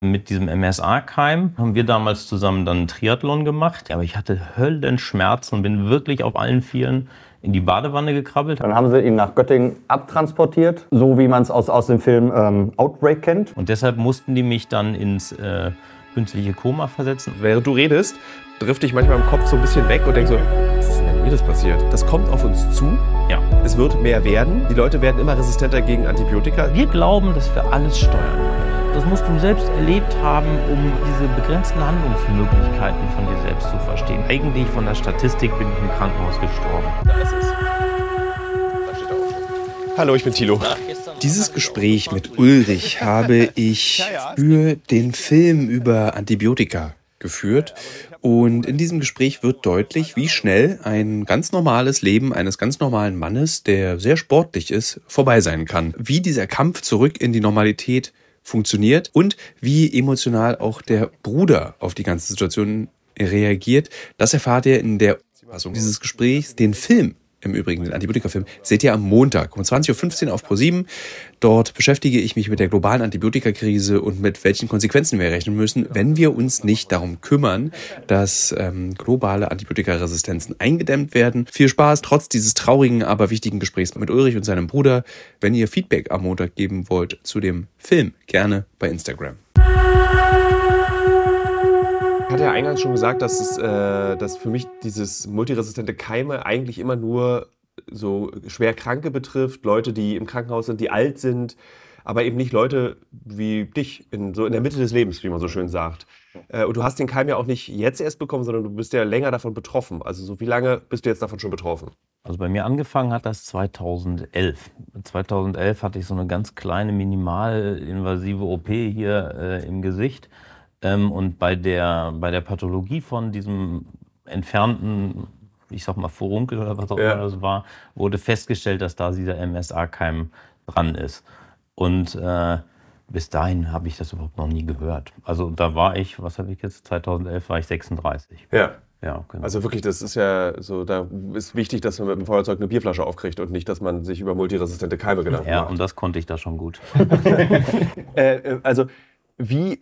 Mit diesem MSA-Keim haben wir damals zusammen dann einen Triathlon gemacht. Aber ich hatte Höllenschmerzen und bin wirklich auf allen Vieren in die Badewanne gekrabbelt. Dann haben sie ihn nach Göttingen abtransportiert, so wie man es aus, aus dem Film ähm, Outbreak kennt. Und deshalb mussten die mich dann ins äh, künstliche Koma versetzen. Während du redest, drifte ich manchmal im Kopf so ein bisschen weg und denke so, was ist denn mit mir das passiert? Das kommt auf uns zu. Ja. Es wird mehr werden. Die Leute werden immer resistenter gegen Antibiotika. Wir glauben, dass wir alles steuern können. Das musst du selbst erlebt haben, um diese begrenzten Handlungsmöglichkeiten von dir selbst zu verstehen. Eigentlich von der Statistik bin ich im Krankenhaus gestorben. Da ist es. Da steht er auch. Hallo, ich bin Thilo. Dieses Gespräch mit Ulrich habe ich für den Film über Antibiotika geführt. Und in diesem Gespräch wird deutlich, wie schnell ein ganz normales Leben eines ganz normalen Mannes, der sehr sportlich ist, vorbei sein kann. Wie dieser Kampf zurück in die Normalität funktioniert und wie emotional auch der Bruder auf die ganze Situation reagiert. Das erfahrt ihr in der Fassung dieses Gesprächs. Den Film im Übrigen, den Antibiotika-Film, seht ihr am Montag um 20.15 Uhr auf Pro7. Dort beschäftige ich mich mit der globalen Antibiotikakrise und mit welchen Konsequenzen wir rechnen müssen, wenn wir uns nicht darum kümmern, dass ähm, globale Antibiotikaresistenzen eingedämmt werden. Viel Spaß trotz dieses traurigen, aber wichtigen Gesprächs mit Ulrich und seinem Bruder. Wenn ihr Feedback am Montag geben wollt zu dem Film, gerne bei Instagram. Ich hatte ja eingangs schon gesagt, dass, es, äh, dass für mich dieses multiresistente Keime eigentlich immer nur so schwer Kranke betrifft, Leute, die im Krankenhaus sind, die alt sind, aber eben nicht Leute wie dich, in, so in der Mitte des Lebens, wie man so schön sagt. Äh, und du hast den Keim ja auch nicht jetzt erst bekommen, sondern du bist ja länger davon betroffen. Also so wie lange bist du jetzt davon schon betroffen? Also bei mir angefangen hat das 2011. 2011 hatte ich so eine ganz kleine minimalinvasive OP hier äh, im Gesicht. Ähm, und bei der, bei der Pathologie von diesem entfernten, ich sag mal Furunkel oder was auch Ja. immer das war, wurde festgestellt, dass da dieser MSA-Keim dran ist. Und äh, bis dahin habe ich das überhaupt noch nie gehört. Also da war ich, was habe ich jetzt, 2011 war ich 36. Ja. Ja, genau. Also wirklich, das ist ja so, da ist wichtig, dass man mit dem Feuerzeug eine Bierflasche aufkriegt und nicht, dass man sich über multiresistente Keime Gedanken ja, macht. und das konnte ich da schon gut. Äh, äh, also, wie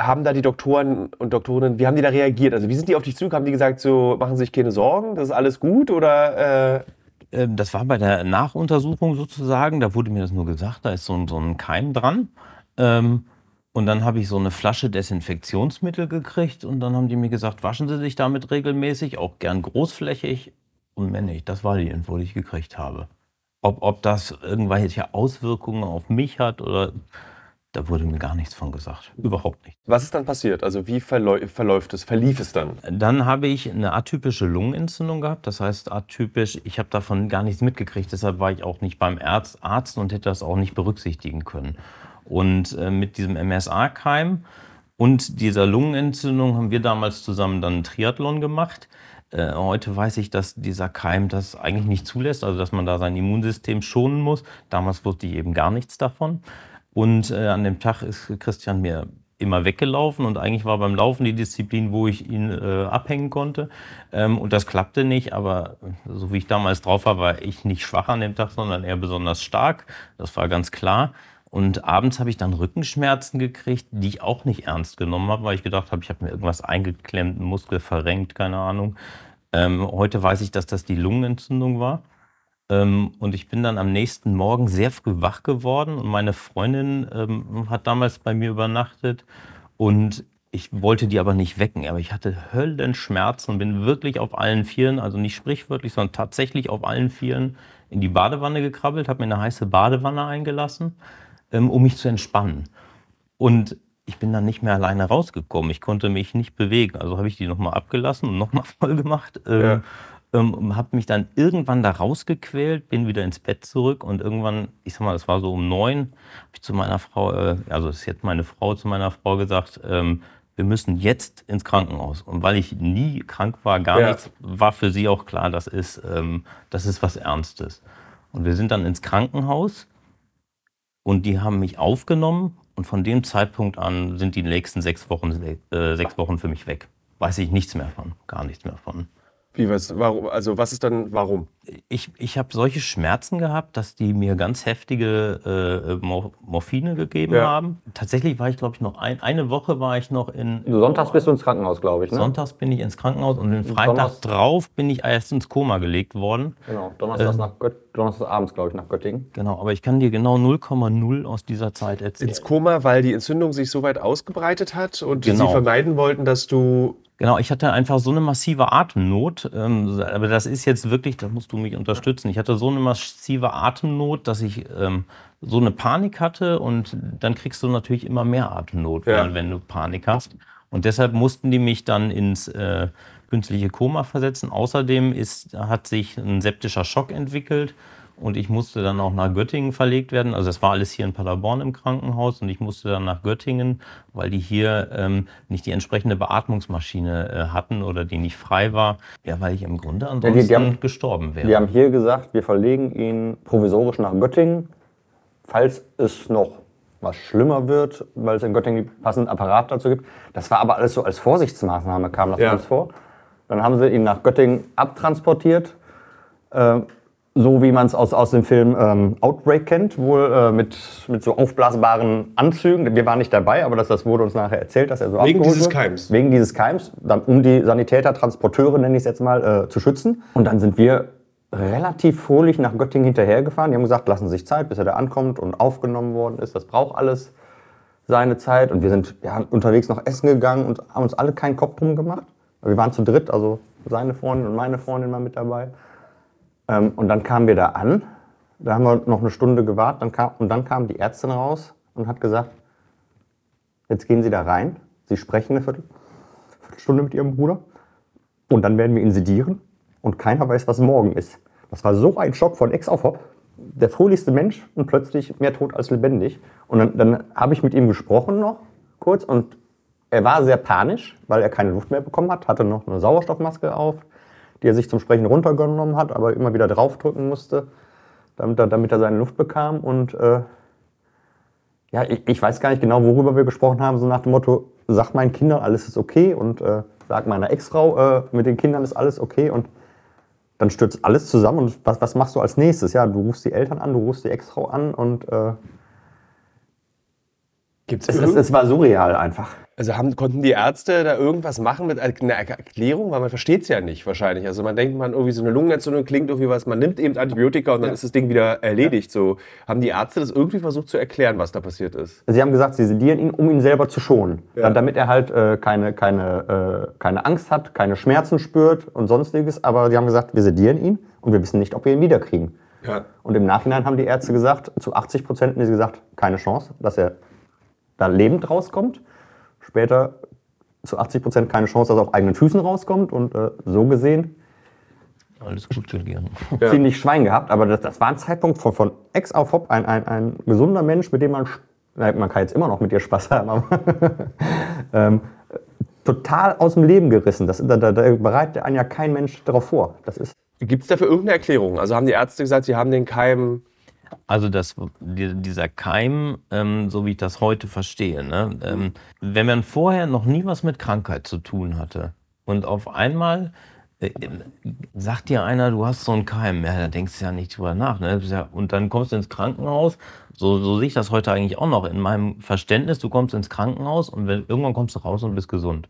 haben da die Doktoren und Doktorinnen, wie haben die da reagiert? Also, wie sind die auf dich zugekommen? Haben die gesagt, so, machen Sie sich keine Sorgen, das ist alles gut? Oder, äh, Ähm, Das war bei der Nachuntersuchung sozusagen. Da wurde mir das nur gesagt, da ist so ein, so ein Keim dran. Ähm, und dann habe ich so eine Flasche Desinfektionsmittel gekriegt und dann haben die mir gesagt, waschen Sie sich damit regelmäßig, auch gern großflächig. Und nicht. Das war die Info, die ich gekriegt habe. Ob, ob das irgendwelche Auswirkungen auf mich hat oder da wurde mir gar nichts von gesagt. Überhaupt nicht. was ist dann passiert? Also, wie verläu verläuft es, verlief es dann? Dann habe ich eine atypische Lungenentzündung gehabt. Das heißt, atypisch, ich habe davon gar nichts mitgekriegt. Deshalb war ich auch nicht beim Arzt, Arzt und hätte das auch nicht berücksichtigen können. Und äh, mit diesem MSA-Keim und dieser Lungenentzündung haben wir damals zusammen dann einen Triathlon gemacht. Äh, heute weiß ich, dass dieser Keim das eigentlich nicht zulässt, also dass man da sein Immunsystem schonen muss. Damals wusste ich eben gar nichts davon. Und äh, an dem Tag ist Christian mir immer weggelaufen und eigentlich war beim Laufen die Disziplin, wo ich ihn äh, abhängen konnte. Ähm, und das klappte nicht, aber so wie ich damals drauf war, war ich nicht schwach an dem Tag, sondern eher besonders stark. Das war ganz klar. Und abends habe ich dann Rückenschmerzen gekriegt, die ich auch nicht ernst genommen habe, weil ich gedacht habe, ich habe mir irgendwas eingeklemmt, einen Muskel verrenkt, keine Ahnung. Ähm, heute weiß ich, dass das die Lungenentzündung war. Ähm, und ich bin dann am nächsten Morgen sehr früh wach geworden und meine Freundin ähm, hat damals bei mir übernachtet und ich wollte die aber nicht wecken, aber ich hatte Höllenschmerzen und bin wirklich auf allen Vieren, also nicht sprichwörtlich, sondern tatsächlich auf allen Vieren in die Badewanne gekrabbelt, habe mir eine heiße Badewanne eingelassen, ähm, um mich zu entspannen. Und ich bin dann nicht mehr alleine rausgekommen. Ich konnte mich nicht bewegen. Also habe ich die nochmal abgelassen und nochmal voll gemacht. Ja. Ähm, habe mich dann irgendwann da rausgequält, bin wieder ins Bett zurück und irgendwann, ich sag mal, das war so um neun, habe ich zu meiner Frau, äh, also das ist jetzt meine Frau, zu meiner Frau gesagt, ähm, wir müssen jetzt ins Krankenhaus. Und weil ich nie krank war, gar Ja. nichts, war für sie auch klar, das ist, ähm, das ist was Ernstes. Und wir sind dann ins Krankenhaus und die haben mich aufgenommen und von dem Zeitpunkt an sind die nächsten sechs Wochen, äh, sechs Wochen für mich weg. Weiß ich nichts mehr von, gar nichts mehr von. Wie was? Warum? Also was ist dann warum? Ich, ich habe solche Schmerzen gehabt, dass die mir ganz heftige äh, Mor Morphine gegeben Ja. haben. Tatsächlich war ich, glaube ich, noch ein, eine Woche war ich noch in. Sonntags bist du ins Krankenhaus, glaube ich. Ne? Sonntags bin ich ins Krankenhaus und den Freitag Donnerstag- drauf bin ich erst ins Koma gelegt worden. Genau, Donnerstags, Ähm. nach Gött Donnerstags abends, glaube ich, nach Göttingen. Genau, aber ich kann dir genau 0,0 aus dieser Zeit erzählen. Ins Koma, weil die Entzündung sich so weit ausgebreitet hat und Genau. sie vermeiden wollten, dass du. Genau, ich hatte einfach so eine massive Atemnot. Ähm, aber das ist jetzt wirklich, da musst du mich unterstützen. Ich hatte so eine massive Atemnot, dass ich ähm, so eine Panik hatte und dann kriegst du natürlich immer mehr Atemnot, Ja. wenn, du Panik hast. Und deshalb mussten die mich dann ins äh, künstliche Koma versetzen. Außerdem ist, hat sich ein septischer Schock entwickelt und ich musste dann auch nach Göttingen verlegt werden. Also das war alles hier in Paderborn im Krankenhaus und ich musste dann nach Göttingen, weil die hier ähm, nicht die entsprechende Beatmungsmaschine äh, hatten oder die nicht frei war. Ja, weil ich im Grunde ansonsten die haben- gestorben wäre. Die haben hier gesagt, wir verlegen ihn provisorisch nach Göttingen, falls es noch was schlimmer wird, weil es in Göttingen den passenden Apparat dazu gibt. Das war aber alles so als Vorsichtsmaßnahme, kam das Ja. uns vor. Dann haben sie ihn nach Göttingen abtransportiert, äh, so wie man es aus, aus dem Film ähm, Outbreak kennt, wohl äh, mit, mit so aufblasbaren Anzügen. Wir waren nicht dabei, aber das, das wurde uns nachher erzählt, dass er so Wegen dieses. Keims. Wegen dieses Keims, dann, um die Sanitäter, Transporteure, nenne ich es jetzt mal, äh, zu schützen. Und dann sind wir relativ fröhlich nach Göttingen hinterhergefahren. Die haben gesagt, lassen Sie sich Zeit, bis er da ankommt und aufgenommen worden ist. Das braucht alles seine Zeit. Und wir sind ja, unterwegs noch essen gegangen und haben uns alle keinen Kopf drum gemacht. Wir waren zu dritt, also seine Freundin und meine Freundin waren mit dabei. Ähm, und dann kamen wir da an. Da haben wir noch eine Stunde gewartet. Dann kam, und dann kam die Ärztin raus und hat gesagt, jetzt gehen Sie da rein. Sie sprechen eine Viertel, Viertelstunde mit Ihrem Bruder. Und dann werden wir ihn sedieren. Und keiner weiß, was morgen ist. Das war so ein Schock von Ex auf Hop. Der fröhlichste Mensch und plötzlich mehr tot als lebendig. Und dann, dann habe ich mit ihm gesprochen noch kurz und er war sehr panisch, weil er keine Luft mehr bekommen hat, hatte noch eine Sauerstoffmaske auf, die er sich zum Sprechen runtergenommen hat, aber immer wieder draufdrücken musste, damit er, damit er seine Luft bekam. Und äh, ja, ich, ich weiß gar nicht genau, worüber wir gesprochen haben, so nach dem Motto, sag meinen Kindern, alles ist okay und äh, sag meiner Ex-Frau, äh, mit den Kindern ist alles okay und dann stürzt alles zusammen und was, was machst du als nächstes? Ja, du rufst die Eltern an, du rufst die Ex-Frau an und äh, Gibt's es, es, es war surreal einfach. Also haben, konnten die Ärzte da irgendwas machen mit einer Erklärung? Weil man versteht es ja nicht wahrscheinlich. Also man denkt, man irgendwie so eine Lungenentzündung klingt irgendwie was, man nimmt eben Antibiotika und dann ist das Ding wieder erledigt. So haben die Ärzte das irgendwie versucht zu erklären, was da passiert ist? Sie haben gesagt, sie sedieren ihn, um ihn selber zu schonen. Ja. Damit er halt äh, keine, keine, äh, keine Angst hat, keine Schmerzen spürt und sonstiges. Aber sie haben gesagt, wir sedieren ihn und wir wissen nicht, ob wir ihn wiederkriegen. Ja. Und im Nachhinein haben die Ärzte gesagt, zu 80 Prozent haben sie gesagt, keine Chance, dass er da lebend rauskommt. Später zu 80 Prozent keine Chance, dass er auf eigenen Füßen rauskommt. Und äh, so gesehen Alles gut gegangen. Ja. ziemlich Schwein gehabt. Aber das, das war ein Zeitpunkt von, von Ex auf Hop, ein, ein, ein gesunder Mensch, mit dem man, man kann jetzt immer noch mit dir Spaß haben, aber ähm, total aus dem Leben gerissen. Das, da, da, da bereitet einen ja kein Mensch darauf vor. Das ist Gibt es dafür irgendeine Erklärung? Also haben die Ärzte gesagt, sie haben den Keim. Also das, die- dieser Keim, ähm, so wie ich das heute verstehe, ne? ähm, wenn man vorher noch nie was mit Krankheit zu tun hatte und auf einmal äh, sagt dir einer, du hast so einen Keim, ja, da denkst du ja nicht drüber nach. Ne? Und dann kommst du ins Krankenhaus, so, so sehe ich das heute eigentlich auch noch in meinem Verständnis, du kommst ins Krankenhaus und wenn, irgendwann kommst du raus und bist gesund.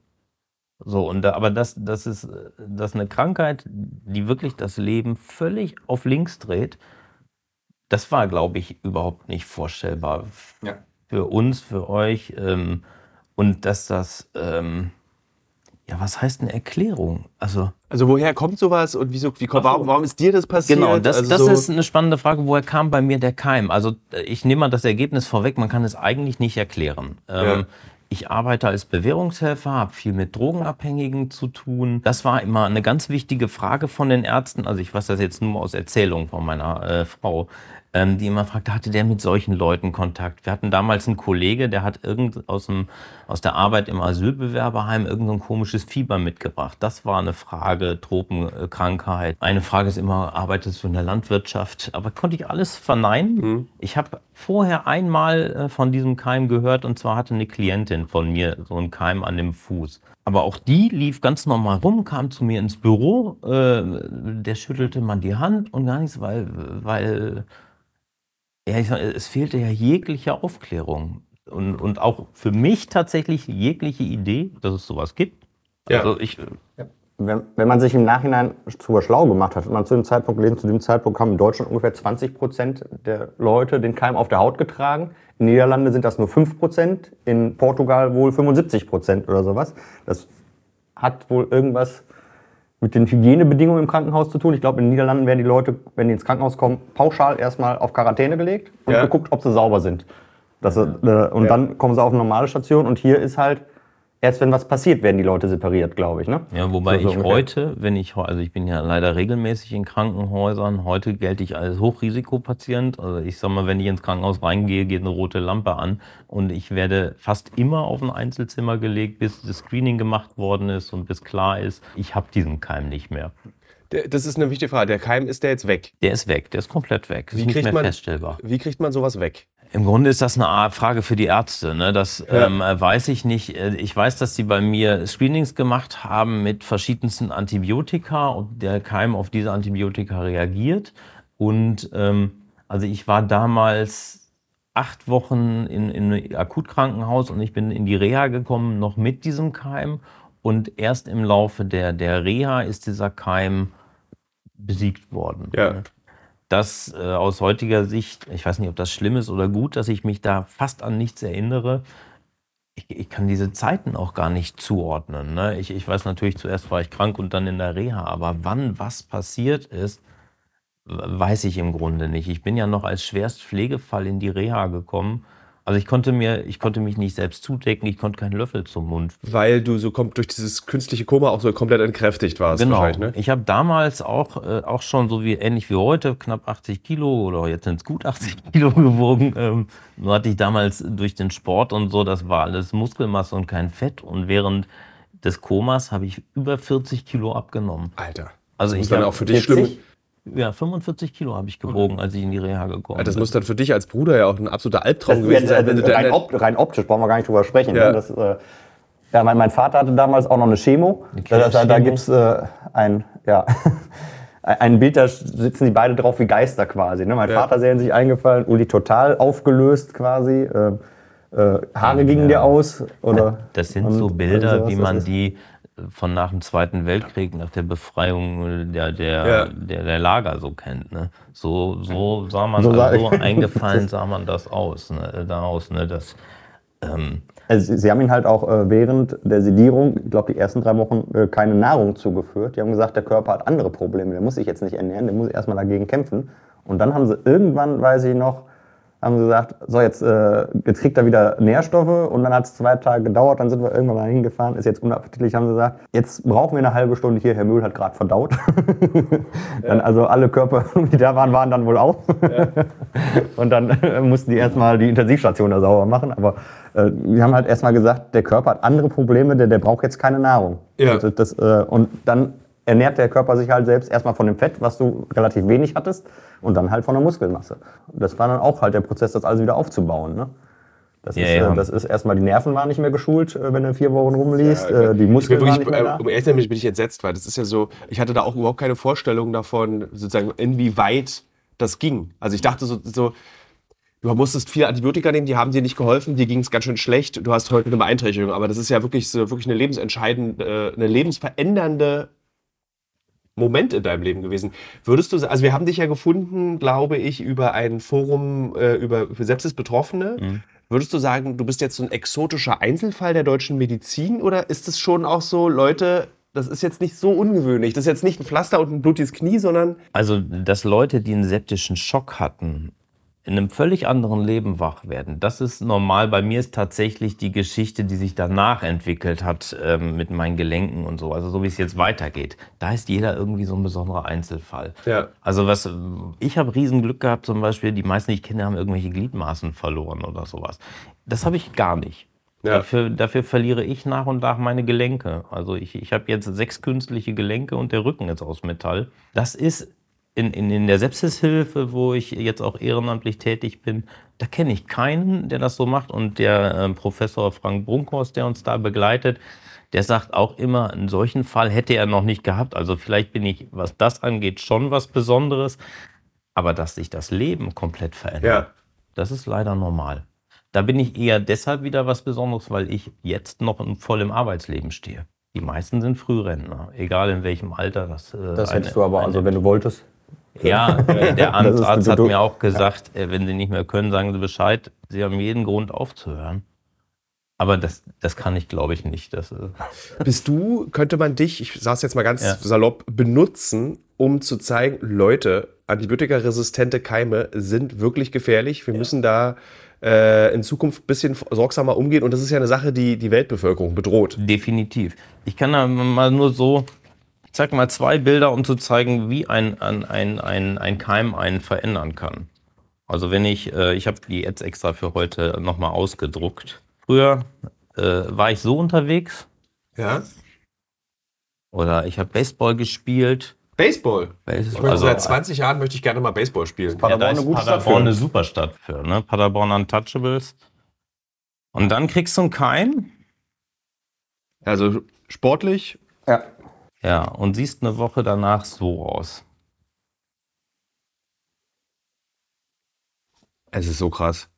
So, und da, aber das, das, ist, äh, das ist eine Krankheit, die wirklich das Leben völlig auf links dreht. Das war, glaube ich, überhaupt nicht vorstellbar Ja. für uns, für euch. Ähm, und dass das, ähm, ja, was heißt eine Erklärung? Also, Also woher kommt sowas und wieso, wie, kommt- warum, warum ist dir das passiert? genau, das, also das so, ist eine spannende Frage. Woher kam bei mir der Keim? Also, äh, ich nehme mal das Ergebnis vorweg, man kann es eigentlich nicht erklären. Ja. Ähm, ich arbeite als Bewährungshelfer, habe viel mit Drogenabhängigen zu tun. Das war immer eine ganz wichtige Frage von den Ärzten. Also ich weiß das jetzt nur aus Erzählung von meiner äh, Frau. Ähm, die immer fragte, hatte der mit solchen Leuten Kontakt? Wir hatten damals einen Kollege, der hat irgend aus, dem, aus der Arbeit im Asylbewerberheim irgendein so komisches Fieber mitgebracht. Das war eine Frage, Tropenkrankheit. Eine Frage ist immer, arbeitest du in der Landwirtschaft? Aber konnte ich alles verneinen. Mhm. Ich habe vorher einmal äh, von diesem Keim gehört und zwar hatte eine Klientin von mir so einen Keim an dem Fuß. Aber auch die lief ganz normal rum, kam zu mir ins Büro, äh, der schüttelte man die Hand und gar nichts, weil, weil ja, ich sag, es fehlte ja jegliche Aufklärung. Und, und auch für mich tatsächlich jegliche Idee, dass es sowas gibt. Ja. Also ich, ja. wenn, wenn, man sich im Nachhinein zu schlau gemacht hat, hat man zu dem Zeitpunkt gelesen, zu dem Zeitpunkt haben in Deutschland ungefähr 20 Prozent der Leute den Keim auf der Haut getragen. In Niederlande sind das nur 5 Prozent, in Portugal wohl 75 Prozent oder sowas. Das hat wohl irgendwas mit den Hygienebedingungen im Krankenhaus zu tun. Ich glaube, in den Niederlanden werden die Leute, wenn die ins Krankenhaus kommen, pauschal erstmal auf Quarantäne gelegt und ja. geguckt, ob sie sauber sind. Das, äh, und ja. dann kommen sie auf eine normale Station und hier ist halt erst wenn was passiert, werden die Leute separiert, glaube ich. Ne? Ja, wobei so, so ich heute, wenn ich, also ich bin ja leider regelmäßig in Krankenhäusern, heute gelte ich als Hochrisikopatient. Also ich sag mal, wenn ich ins Krankenhaus reingehe, geht eine rote Lampe an und ich werde fast immer auf ein Einzelzimmer gelegt, bis das Screening gemacht worden ist und bis klar ist, ich habe diesen Keim nicht mehr. Das ist eine wichtige Frage. Der Keim ist der jetzt weg? Der ist weg, der ist komplett weg. Wie ist nicht mehr man, feststellbar. Wie kriegt man sowas weg? Im Grunde ist das eine Frage für die Ärzte. Ne? Das ja. ähm, weiß ich nicht. Äh, ich weiß, dass sie bei mir Screenings gemacht haben mit verschiedensten Antibiotika und der Keim auf diese Antibiotika reagiert. Und ähm, also ich war damals acht Wochen in, in einem Akutkrankenhaus und ich bin in die Reha gekommen, noch mit diesem Keim. Und erst im Laufe der, der Reha ist dieser Keim besiegt worden. Ja. Ne? Dass äh, aus heutiger Sicht, ich weiß nicht, ob das schlimm ist oder gut, dass ich mich da fast an nichts erinnere. Ich, ich kann diese Zeiten auch gar nicht zuordnen. Ne? Ich, ich weiß natürlich, zuerst war ich krank und dann in der Reha, aber wann was passiert ist, weiß ich im Grunde nicht. Ich bin ja noch als Schwerstpflegefall in die Reha gekommen also ich konnte mir, ich konnte mich nicht selbst zudecken, ich konnte keinen Löffel zum Mund. Weil du so kommt durch dieses künstliche Koma auch so komplett entkräftigt warst. Genau. Ne? Ich habe damals auch, äh, auch schon so wie ähnlich wie heute knapp 80 Kilo oder jetzt sind es gut 80 Kilo gewogen. Ähm, nur hatte ich damals durch den Sport und so, das war alles Muskelmasse und kein Fett. Und während des Komas habe ich über 40 Kilo abgenommen. Alter. Also das ich dann auch für dich schlimm. Ja, 45 Kilo habe ich gewogen, als ich in die Reha gekommen bin. Das muss dann für dich als Bruder ja auch ein absoluter Albtraum das gewesen sein. Wenn du rein, op rein, optisch brauchen wir gar nicht drüber sprechen. Ja. Ne? Das, äh, ja, mein, mein, Vater hatte damals auch noch eine Chemo. Eine da, da gibt es äh, ein, ja, ein Bild, da sitzen die beide drauf wie Geister quasi. Ne? Mein ja. Vater sehr in sich eingefallen, Uli total aufgelöst quasi. Äh, äh Haare gingen dir aus. Oder, das sind so Bilder, wie man die von nach dem Zweiten Weltkrieg, nach der Befreiung der, der, ja. der, der, Lager so kennt. Ne? So, so sah man, so, also so eingefallen sah man das aus, ne? daraus. Ne? Das, ähm also Sie haben ihn halt auch äh, während der Sedierung, ich glaube die ersten drei Wochen, äh, keine Nahrung zugeführt. Die haben gesagt, der Körper hat andere Probleme, der muss sich jetzt nicht ernähren, der muss erstmal dagegen kämpfen. Und dann haben sie irgendwann, weiß ich noch, haben sie gesagt, so jetzt, äh, jetzt kriegt er wieder Nährstoffe und dann hat es zwei Tage gedauert, dann sind wir irgendwann mal hingefahren, ist jetzt unappetitlich, haben sie gesagt, jetzt brauchen wir eine halbe Stunde hier, Herr Mühl hat gerade verdaut. dann, also alle Körper, die da waren, waren dann wohl auf. Ja. und dann äh, mussten die erstmal die Intensivstation da sauber machen, aber äh, wir haben halt erstmal gesagt, der Körper hat andere Probleme, der, der braucht jetzt keine Nahrung. Ja. Das, das, äh, und dann ernährt der Körper sich halt selbst erstmal von dem Fett, was du relativ wenig hattest, und dann halt von der Muskelmasse. Das war dann auch halt der Prozess, das alles wieder aufzubauen. Ne? Das, ja, ist, ja. Äh, das ist erstmal, die Nerven waren nicht mehr geschult, äh, wenn du vier Wochen rumliest. Ja, äh, die Muskeln wirklich, waren nicht mehr da. Um ehrlich zu sein bin ich entsetzt, weil das ist ja so, ich hatte da auch überhaupt keine Vorstellung davon, sozusagen, inwieweit das ging. Also ich dachte so, so du musstest viel Antibiotika nehmen, die haben dir nicht geholfen, dir ging es ganz schön schlecht, du hast heute eine Beeinträchtigung. Aber das ist ja wirklich, so, wirklich eine lebensentscheidende, eine lebensverändernde Moment in deinem Leben gewesen. Würdest du, also wir haben dich ja gefunden, glaube ich, über ein Forum äh, über Sepsis-Betroffene. Mhm. Würdest du sagen, du bist jetzt so ein exotischer Einzelfall der deutschen Medizin oder ist es schon auch so, Leute, das ist jetzt nicht so ungewöhnlich. Das ist jetzt nicht ein Pflaster und ein blutiges Knie, sondern. Also, dass Leute, die einen septischen Schock hatten, in einem völlig anderen Leben wach werden. Das ist normal. Bei mir ist tatsächlich die Geschichte, die sich danach entwickelt hat ähm, mit meinen Gelenken und so, also so wie es jetzt weitergeht. Da ist jeder irgendwie so ein besonderer Einzelfall. Ja. Also was, ich habe Riesenglück gehabt, zum Beispiel, die meisten, die ich kenne, haben irgendwelche Gliedmaßen verloren oder sowas. Das habe ich gar nicht. Ja. Dafür, dafür verliere ich nach und nach meine Gelenke. Also ich, ich habe jetzt sechs künstliche Gelenke und der Rücken ist aus Metall. Das ist in, in, in der Sepsishilfe, wo ich jetzt auch ehrenamtlich tätig bin, da kenne ich keinen, der das so macht. Und der äh, Professor Frank Brunkhorst, der uns da begleitet, der sagt auch immer, einen solchen Fall hätte er noch nicht gehabt. Also vielleicht bin ich, was das angeht, schon was Besonderes. Aber dass sich das Leben komplett verändert, Ja. das ist leider normal. Da bin ich eher deshalb wieder was Besonderes, weil ich jetzt noch in, voll im Arbeitsleben stehe. Die meisten sind Frührentner, egal in welchem Alter. Das, äh, Das eine- hättest du aber, eine- also wenn du wolltest. Ja, der Amtsarzt hat mir auch gesagt, äh, wenn Sie nicht mehr können, sagen Sie Bescheid. Sie haben jeden Grund aufzuhören. Aber das, das kann ich, glaube ich, nicht. Das, äh, Bist du, könnte man dich, ich sage es jetzt mal ganz Ja. salopp, benutzen, um zu zeigen, Leute, antibiotikaresistente Keime sind wirklich gefährlich. Wir müssen da äh, in Zukunft ein bisschen sorgsamer umgehen. Und das ist ja eine Sache, die die Weltbevölkerung bedroht. definitiv. Ich kann da mal nur so, ich zeig mal zwei Bilder, um zu zeigen, wie ein, ein, ein, ein, ein Keim einen verändern kann. Also wenn ich, äh, ich habe die jetzt extra für heute nochmal ausgedruckt. Früher äh, war ich so unterwegs Ja? oder ich habe Baseball gespielt. Baseball. Baseball Also seit 20 Jahren möchte ich gerne mal Baseball spielen. Paderborn ja, da eine ist gute Stadt Paderborn für. eine super Stadt für, ne? Paderborn Untouchables. Und dann kriegst du einen Keim, Also sportlich, Ja. Ja, und siehst eine Woche danach so aus. es ist so krass.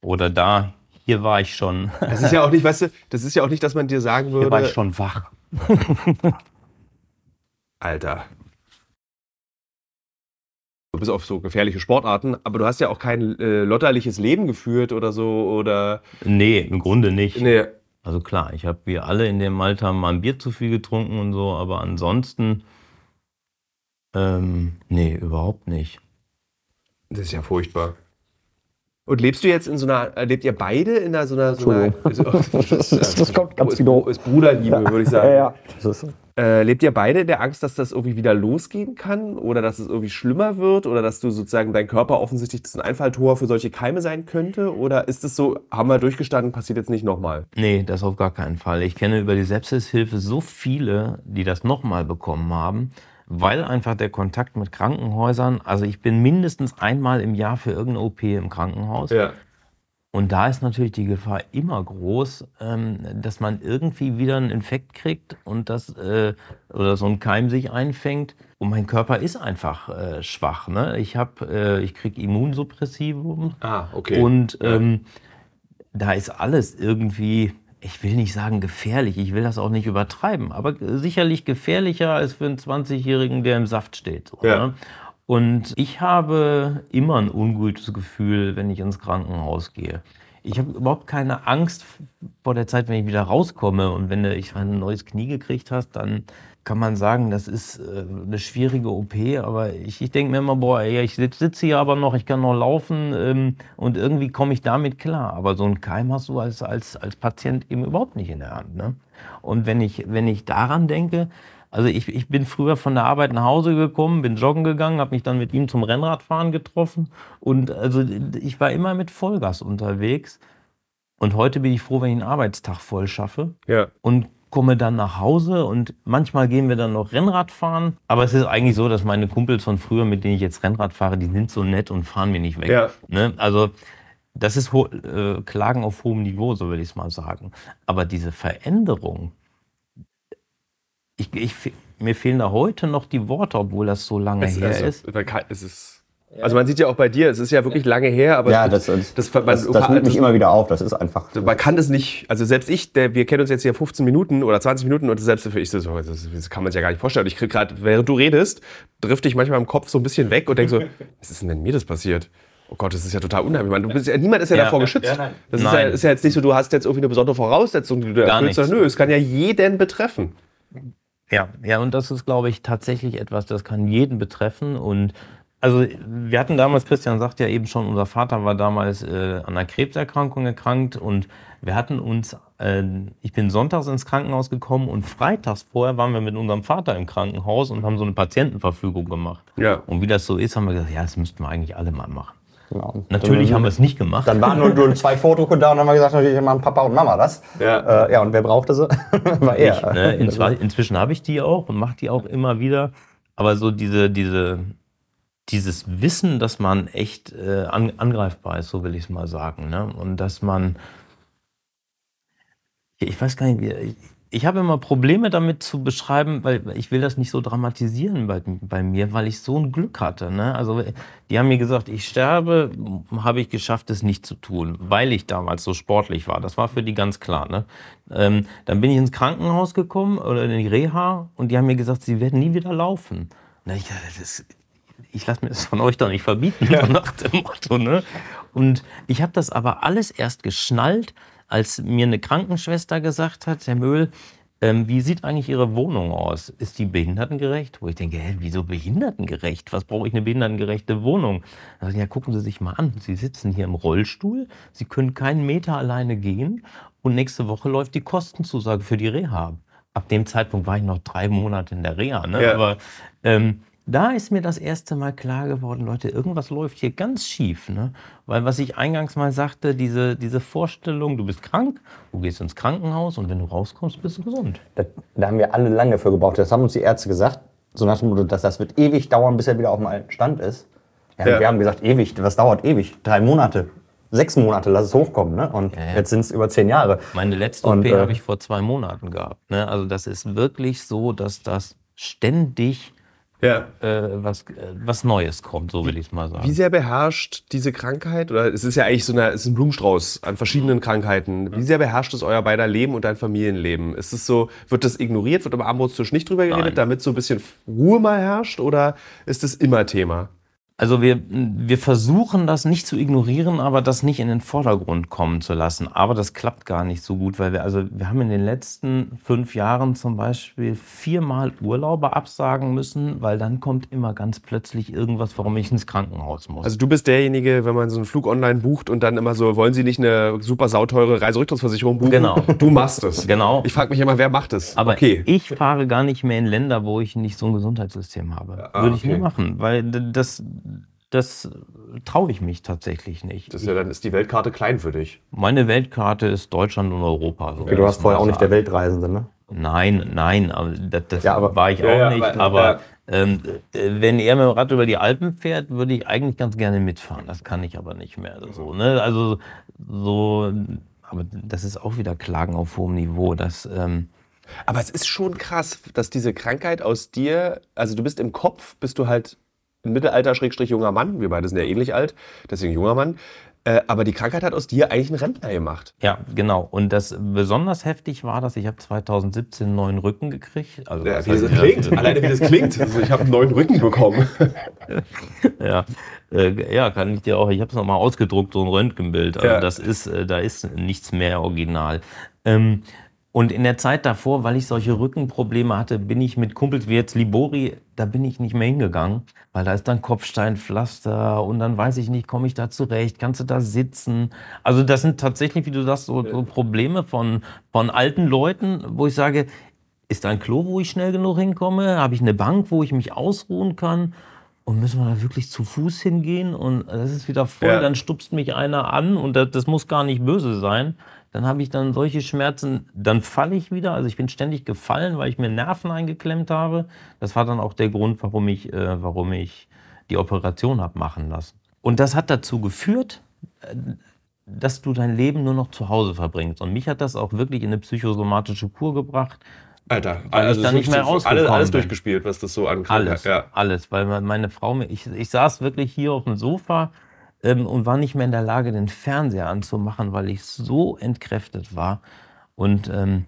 Oder da, hier war ich schon, Das ist ja auch nicht, weißt du, das ist ja auch nicht, dass man dir sagen hier war ich würde, schon wach. Alter. Du bist auf so gefährliche Sportarten, aber du hast ja auch kein äh, lotterliches Leben geführt oder so oder. Nee, im Grunde nicht. Nee. Also klar, ich habe wir alle in dem Alter mal ein Bier zu viel getrunken und so, aber ansonsten, ähm, nee, überhaupt nicht. Das ist ja furchtbar. Und lebst du jetzt in so einer, lebt ihr beide in einer, so einer, so einer Das kommt ganz ist, genau. ist Bruderliebe, würde ich sagen. Ja, ja. Das ist, Äh, lebt ihr beide in der Angst, dass das irgendwie wieder losgehen kann oder dass es irgendwie schlimmer wird oder dass du sozusagen dein Körper offensichtlich ein Einfalltor für solche Keime sein könnte? Oder ist es so, haben wir durchgestanden, passiert jetzt nicht nochmal? Nee, das auf gar keinen Fall. Ich kenne über die Sepsishilfe so viele, die das nochmal bekommen haben, weil einfach der Kontakt mit Krankenhäusern, also ich bin mindestens einmal im Jahr für irgendeine OP im Krankenhaus. Ja. Und da ist natürlich die Gefahr immer groß, ähm, dass man irgendwie wieder einen Infekt kriegt und das äh, oder so ein Keim sich einfängt. Und mein Körper ist einfach äh, schwach. Ne? Ich habe, äh, ich kriege Immunsuppressivum Ah, okay. und ähm, da ist alles irgendwie, ich will nicht sagen gefährlich, ich will das auch nicht übertreiben, aber sicherlich gefährlicher als für einen 20-Jährigen, der im Saft steht. So, Ja. ne? Und ich habe immer ein ungutes Gefühl, wenn ich ins Krankenhaus gehe. Ich habe überhaupt keine Angst vor der Zeit, wenn ich wieder rauskomme. Und wenn ich ein neues Knie gekriegt hast, dann kann man sagen, das ist äh, eine schwierige OP. Aber ich, ich denke mir immer, boah, ich sitze sitz hier aber noch, ich kann noch laufen ähm, und irgendwie komme ich damit klar. Aber so einen Keim hast du als, als, als Patient eben überhaupt nicht in der Hand. Ne? Und wenn ich, wenn ich daran denke, also ich, ich bin früher von der Arbeit nach Hause gekommen, bin joggen gegangen, habe mich dann mit ihm zum Rennradfahren getroffen und also ich war immer mit Vollgas unterwegs. Und heute bin ich froh, wenn ich einen Arbeitstag voll schaffe ja. und komme dann nach Hause und manchmal gehen wir dann noch Rennrad fahren. Aber es ist eigentlich so, dass meine Kumpels von früher, mit denen ich jetzt Rennrad fahre, die sind so nett und fahren mir nicht weg. Ja. Ne? Also das ist äh, Klagen auf hohem Niveau, so würde ich es mal sagen. Aber diese Veränderung, ich, ich, mir fehlen da heute noch die Worte, obwohl das so lange Es, her also, ist. man kann- es ist. Also man sieht ja auch bei dir, es ist ja wirklich lange her, aber ja, es- das, das, das, das, man, das, nimmt mich immer wieder auf. Das ist einfach. man kann es nicht, also selbst ich, der, wir kennen uns jetzt hier 15 Minuten oder 20 Minuten und selbst für ich so, das, das kann man sich ja gar nicht vorstellen. Und ich krieg gerade, während du redest, drifte ich manchmal im Kopf so ein bisschen weg und denke so, was ist denn, wenn mir das passiert? Oh Gott, das ist ja total unheimlich. Man, du bist ja, niemand ist ja, Ja. davor geschützt. Ja, nein. das ist ist ja jetzt nicht so, du hast jetzt irgendwie eine besondere Voraussetzung, die du erfüllst, nö, es kann ja jeden betreffen. Ja, ja, und das ist, glaube ich, tatsächlich etwas, das kann jeden betreffen. Und Also wir hatten damals, Christian sagt ja eben schon, unser Vater war damals äh, an einer Krebserkrankung erkrankt und wir hatten uns, äh, ich bin sonntags ins Krankenhaus gekommen und freitags vorher waren wir mit unserem Vater im Krankenhaus und haben so eine Patientenverfügung gemacht. Ja. Und wie das so ist, haben wir gesagt, ja, das müssten wir eigentlich alle mal machen. Genau. Natürlich dann, haben wir es nicht gemacht. Dann waren nur, nur zwei Vordrucke da und dann haben wir gesagt, natürlich machen Papa und Mama das. Ja. Äh, ja, und wer brauchte sie? War er. Ich, ne, inzwe- inzwischen habe ich die auch und mache die auch immer wieder. Aber so diese, diese, dieses Wissen, dass man echt äh, an, angreifbar ist, so will ich es mal sagen. Ne? Und dass man, ich weiß gar nicht, wie, ich, ich habe immer Probleme damit zu beschreiben, weil ich will das nicht so dramatisieren bei, bei mir, weil ich so ein Glück hatte. Ne? Also die haben mir gesagt, ich sterbe, habe ich geschafft, es nicht zu tun, weil ich damals so sportlich war. Das war für die ganz klar. Ne? Ähm, dann bin ich ins Krankenhaus gekommen oder in die Reha und die haben mir gesagt, sie werden nie wieder laufen. Na, ich, das ist, ich lasse mir das von euch doch nicht verbieten, so nach dem Motto. Ne? Und ich habe das aber alles erst geschnallt, als mir eine Krankenschwester gesagt hat, Herr Möhl, ähm, wie sieht eigentlich Ihre Wohnung aus? Ist die behindertengerecht? Wo ich denke, hä, wieso behindertengerecht? Was brauche ich eine behindertengerechte Wohnung? Ich, ja, gucken Sie sich mal an. Sie sitzen hier im Rollstuhl, Sie können keinen Meter alleine gehen und nächste Woche läuft die Kostenzusage für die Reha. Ab dem Zeitpunkt war ich noch drei Monate in der Reha. Ne? Ja. Aber ähm, da ist mir das erste Mal klar geworden, Leute, irgendwas läuft hier ganz schief. Ne? Weil was ich eingangs mal sagte, diese, diese Vorstellung, du bist krank, du gehst ins Krankenhaus und wenn du rauskommst, bist du gesund. Da, da haben wir alle lange für gebraucht. Das haben uns die Ärzte gesagt. So nach dem Motto, dass das wird ewig dauern, bis er wieder auf dem alten Stand ist. Ja, Ja. Wir haben gesagt, ewig, was dauert ewig? Drei Monate, sechs Monate, lass es hochkommen. Ne? Und Ja, ja. jetzt sind es über zehn Jahre. Meine letzte OP äh, habe ich vor zwei Monaten gehabt. Ne? Also das ist wirklich so, dass das ständig Ja. äh, was, äh, was Neues kommt, so will ich es mal sagen. Wie sehr beherrscht diese Krankheit, oder es ist ja eigentlich so eine, es ist ein Blumenstrauß an verschiedenen Krankheiten, wie sehr beherrscht es euer beider Leben und dein Familienleben? Ist es so, wird das ignoriert, wird am Armutstisch nicht drüber geredet, Nein. damit so ein bisschen Ruhe mal herrscht, oder ist es immer Thema? Also wir, wir versuchen das nicht zu ignorieren, aber das nicht in den Vordergrund kommen zu lassen. Aber das klappt gar nicht so gut, weil wir, also wir haben in den letzten fünf Jahren zum Beispiel viermal Urlaube absagen müssen, weil dann kommt immer ganz plötzlich irgendwas, warum ich ins Krankenhaus muss. Also du bist derjenige, wenn man so einen Flug online bucht und dann immer so, wollen Sie nicht eine super sauteure Reiserücktrittsversicherung buchen? Genau. Du machst es. Genau. Ich frage mich immer, wer macht es? Aber okay. ich fahre gar nicht mehr in Länder, wo ich nicht so ein Gesundheitssystem habe. Ah, Würde ich okay. nie machen, weil das, das traue ich mich tatsächlich nicht. Das ist ja, dann ist die Weltkarte klein für dich. Meine Weltkarte ist Deutschland und Europa. so Okay, will du warst vorher auch nicht der. Weltreisende, ne? Nein, nein, aber das, das Ja, aber- war ich Ja, auch ja, nicht. aber- Aber, ja. ähm, äh, wenn er mit dem Rad über die Alpen fährt, würde ich eigentlich ganz gerne mitfahren. Das kann ich aber nicht mehr. So, ne? Also so, aber das ist auch wieder Klagen auf hohem Niveau. Das, ähm, Aber es ist schon krass, dass diese Krankheit aus dir, also du bist im Kopf, bist du halt ein Mittelalter Schrägstrich junger Mann, wir beide sind ja ähnlich alt, deswegen junger Mann, äh, aber die Krankheit hat aus dir eigentlich einen Rentner gemacht. ja, genau. Und das besonders heftig war, dass ich habe 2017 einen neuen Rücken gekriegt. Also, Ja, wie das klingt, alleine wie das klingt. Also ich habe einen neuen Rücken bekommen. Ja, äh, ja, kann ich dir auch. Ich habe es nochmal ausgedruckt, so ein Röntgenbild. Also Ja. das ist, äh, da ist nichts mehr original. Ähm, und in der Zeit davor, weil ich solche Rückenprobleme hatte, bin ich mit Kumpels wie jetzt Libori, da bin ich nicht mehr hingegangen, weil da ist dann Kopfsteinpflaster und dann weiß ich nicht, komme ich da zurecht, kannst du da sitzen? Also das sind tatsächlich, wie du sagst, so, so Probleme von, von alten Leuten, wo ich sage, ist da ein Klo, wo ich schnell genug hinkomme? Habe ich eine Bank, wo ich mich ausruhen kann? Und müssen wir da wirklich zu Fuß hingehen? Und das ist wieder voll, Ja. dann stupst mich einer an und das, das muss gar nicht böse sein. Dann habe ich dann solche Schmerzen, dann falle ich wieder. Also ich bin ständig gefallen, weil ich mir Nerven eingeklemmt habe. Das war dann auch der Grund, warum ich, äh, warum ich die Operation habe machen lassen. Und das hat dazu geführt, äh, dass du dein Leben nur noch zu Hause verbringst. Und mich hat das auch wirklich in eine psychosomatische Kur gebracht. Alter, Weil ich da nicht mehr alles, rausgekommen alles bin. durchgespielt, was das so angeht. Alles, Ja. alles, weil me- meine Frau, mir- ich, ich saß wirklich hier auf dem Sofa ähm, und war nicht mehr in der Lage, den Fernseher anzumachen, weil ich so entkräftet war. Und ähm,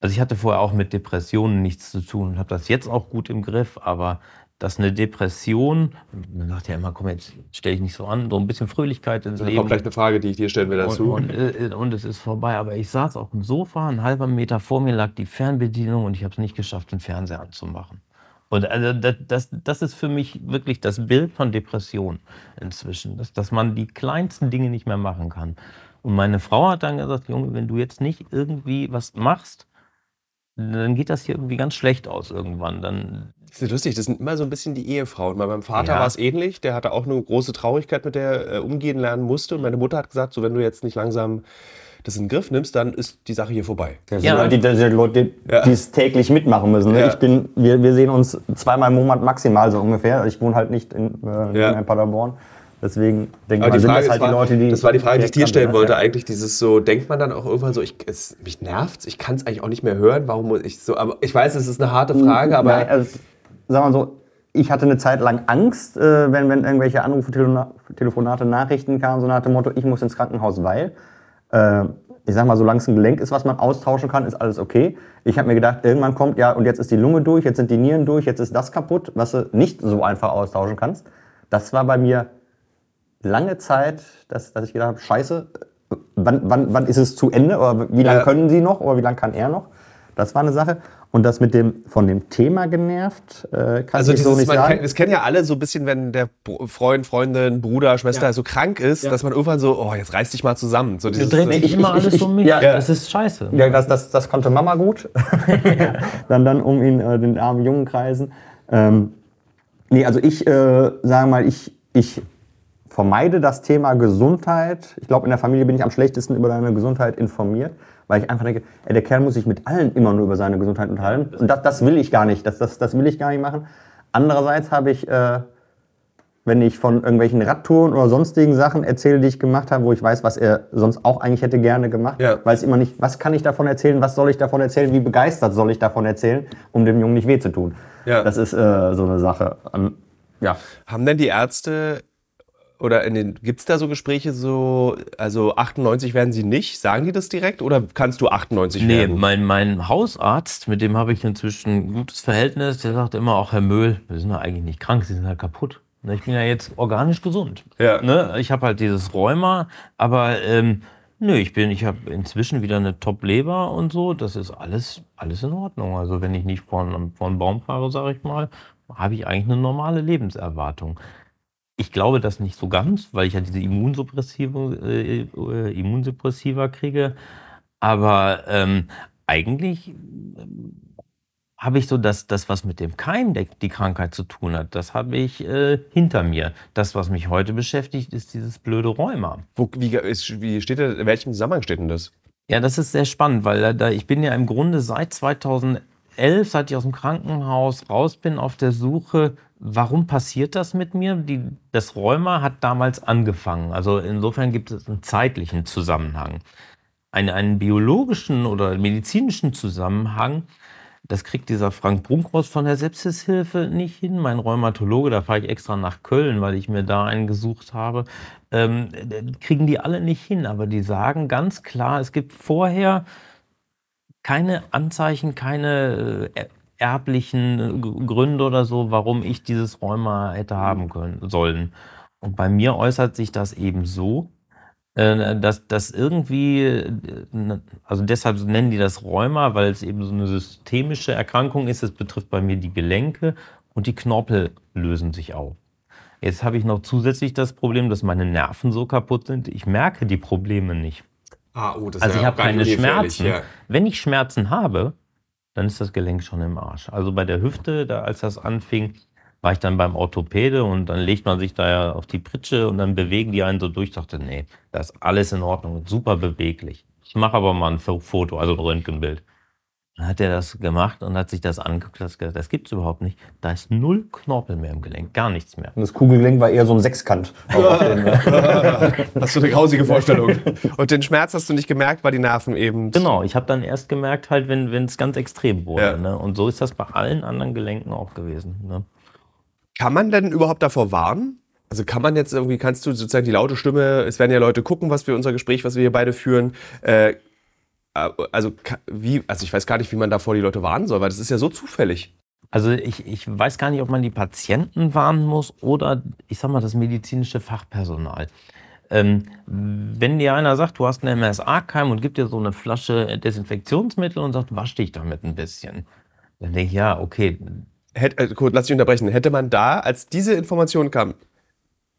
also ich hatte vorher auch mit Depressionen nichts zu tun und habe das jetzt auch gut im Griff, aber dass eine Depression, man sagt ja immer, komm, jetzt stell dich nicht so an, so ein bisschen Fröhlichkeit ins Da Leben. kommt gleich eine Frage, die ich dir stellen will dazu. Und, und, äh, und es ist vorbei. Aber ich saß auf dem Sofa, ein halber Meter vor mir lag die Fernbedienung und ich habe es nicht geschafft, den Fernseher anzumachen. Und also das, das, das ist für mich wirklich das Bild von Depression inzwischen, dass, dass man die kleinsten Dinge nicht mehr machen kann. Und meine Frau hat dann gesagt, Junge, wenn du jetzt nicht irgendwie was machst, dann geht das hier irgendwie ganz schlecht aus irgendwann. Dann Das ist lustig, das sind immer so ein bisschen die Ehefrauen. Bei meinem Vater Ja. war es ähnlich. Der hatte auch eine große Traurigkeit, mit der er äh, umgehen lernen musste. Und meine Mutter hat gesagt, so wenn du jetzt nicht langsam das in den Griff nimmst, dann ist die Sache hier vorbei. Das Ja. sind halt die, die, die Leute, die Ja. es täglich mitmachen müssen. Ne? Ja. Ich bin, wir, wir sehen uns zweimal im Monat maximal so ungefähr. Ich wohne halt nicht in, äh, Ja. in Paderborn. Deswegen denke ich Frage sind das halt war, die Leute, die. das war die Frage, die ich dir stellen sind, wollte. ja. Eigentlich dieses so, denkt man dann auch irgendwann so, ich, es, mich nervt's, ich kann es eigentlich auch nicht mehr hören, warum muss ich so, aber ich weiß, es ist eine harte Frage, aber Nein, also, sagen wir so, ich hatte eine Zeit lang Angst, äh, wenn, wenn irgendwelche Anrufe, Telefona- Telefonate, Nachrichten kamen, so nach dem Motto, ich muss ins Krankenhaus, weil. Äh, ich sag mal, solange es ein Gelenk ist, was man austauschen kann, ist alles okay. Ich habe mir gedacht, irgendwann kommt, ja, und jetzt ist die Lunge durch, jetzt sind die Nieren durch, jetzt ist das kaputt, was du nicht so einfach austauschen kannst. Das war bei mir lange Zeit, dass, dass ich gedacht habe, scheiße, wann, wann, wann ist es zu Ende? Oder wie lange können sie noch? Oder wie lange kann er noch? Das war eine Sache. Und das mit dem von dem Thema genervt, äh, kann Also ich so dieses, nicht man sagen. kennt, das kennen ja alle so ein bisschen, wenn der Freund, Freundin, Bruder, Schwester so krank ist, dass man irgendwann so, oh, jetzt reiß dich mal zusammen. So du dieses, drehst ich- dich immer alles ich- um mich. ja. Das ist scheiße. Ja, das, das, das konnte Mama gut. dann, dann um ihn, äh, den armen Jungen kreisen. Ähm, nee, also ich äh, sage mal, ich, ich vermeide das Thema Gesundheit. Ich glaube, in der Familie bin ich am schlechtesten über deine Gesundheit informiert, weil ich einfach denke, ey, der Kerl muss sich mit allen immer nur über seine Gesundheit unterhalten. Und das, das will ich gar nicht. Das, das, das will ich gar nicht machen. Andererseits habe ich, äh, wenn ich von irgendwelchen Radtouren oder sonstigen Sachen erzähle, die ich gemacht habe, wo ich weiß, was er sonst auch eigentlich hätte gerne gemacht, Ja. weiß immer nicht, was kann ich davon erzählen, was soll ich davon erzählen, wie begeistert soll ich davon erzählen, um dem Jungen nicht weh zu tun. Ja. Das ist äh, so eine Sache. Ja. Haben denn die Ärzte oder in den gibt's da so Gespräche so, also 98 werden sie nicht, sagen die das direkt oder kannst du 98 Nee, werden? mein, mein Hausarzt, mit dem habe ich inzwischen ein gutes Verhältnis, der sagt immer auch, Herr Möhl, wir sind ja eigentlich nicht krank, Sie sind halt kaputt. Ne, Ich bin ja jetzt organisch gesund. Ja. Ne? Ich habe halt dieses Rheuma, aber ähm, nö, ich bin, ich habe inzwischen wieder eine Top-Leber und so. Das ist alles, alles in Ordnung. Also wenn ich nicht vor, einem- vor einen Baum fahre, sage ich mal, habe ich eigentlich eine normale Lebenserwartung. Ich glaube das nicht so ganz, weil ich ja diese Immunsuppressive, äh, äh, Immunsuppressiva kriege. Aber ähm, eigentlich ähm, habe ich so das, das, was mit dem Keim der, die Krankheit zu tun hat, das habe ich äh, hinter mir. Das, was mich heute beschäftigt, ist dieses blöde Rheuma. Wo, wie, ist, wie steht da, in welchem Zusammenhang steht denn das? Ja, das ist sehr spannend, weil da, da, ich bin ja im Grunde seit 2011, seit ich aus dem Krankenhaus raus bin, auf der Suche, warum passiert das mit mir? Die, das Rheuma hat damals angefangen. Also insofern gibt es einen zeitlichen Zusammenhang. Einen, einen biologischen oder medizinischen Zusammenhang, das kriegt dieser Frank Brunkhaus von der Sepsishilfe nicht hin. Mein Rheumatologe, da fahre ich extra nach Köln, weil ich mir da einen gesucht habe. Ähm, kriegen die alle nicht hin, aber die sagen ganz klar, es gibt vorher keine Anzeichen, keine äh, erblichen äh, Gründe oder so, warum ich dieses Rheuma hätte haben können sollen. Und bei mir äußert sich das eben so, äh, dass das irgendwie, äh, ne- also deshalb nennen die das Rheuma, weil es eben so eine systemische Erkrankung ist. Es betrifft bei mir die Gelenke und die Knorpel lösen sich auf. Jetzt habe ich noch zusätzlich das Problem, dass meine Nerven so kaputt sind, ich merke die Probleme nicht. Ah, oh, das Also ich habe keine Schmerzen. Wenn ich Schmerzen habe, dann ist das Gelenk schon im Arsch. Also bei der Hüfte, da, als das anfing, war ich dann beim Orthopäde und dann legt man sich da ja auf die Pritsche und dann bewegen die einen so durch. Ich dachte, nee, da ist alles in Ordnung, super beweglich. Ich mache aber mal ein Fo- Foto, also ein Röntgenbild. Dann hat er das gemacht und hat sich das angeguckt. hat gesagt, Das gibt's überhaupt nicht. Da ist null Knorpel mehr im Gelenk, gar nichts mehr. Und das Kugelgelenk war eher so ein Sechskant. Hast du eine grausige Vorstellung. Und den Schmerz hast du nicht gemerkt, weil die Nerven eben. Genau, ich habe dann erst gemerkt, halt, wenn es ganz extrem wurde. Ja. Ne? Und so ist das bei allen anderen Gelenken auch gewesen. Ne? Kann man denn überhaupt davor warnen? Also kann man jetzt irgendwie, kannst du sozusagen die laute Stimme, es werden ja Leute gucken, was wir unser Gespräch, was wir hier beide führen. Äh, also ka- wie, also ich weiß gar nicht, wie man davor die Leute warnen soll, weil das ist ja so zufällig. Also ich, ich weiß gar nicht, ob man die Patienten warnen muss oder, ich sag mal, das medizinische Fachpersonal. Ähm, wenn dir einer sagt, du hast einen MSA-Keim und gibt dir so eine Flasche Desinfektionsmittel und sagt, wasch dich damit ein bisschen, dann denke ich, ja, okay, hätte, äh, lass mich unterbrechen, hätte man da, als diese Information kam,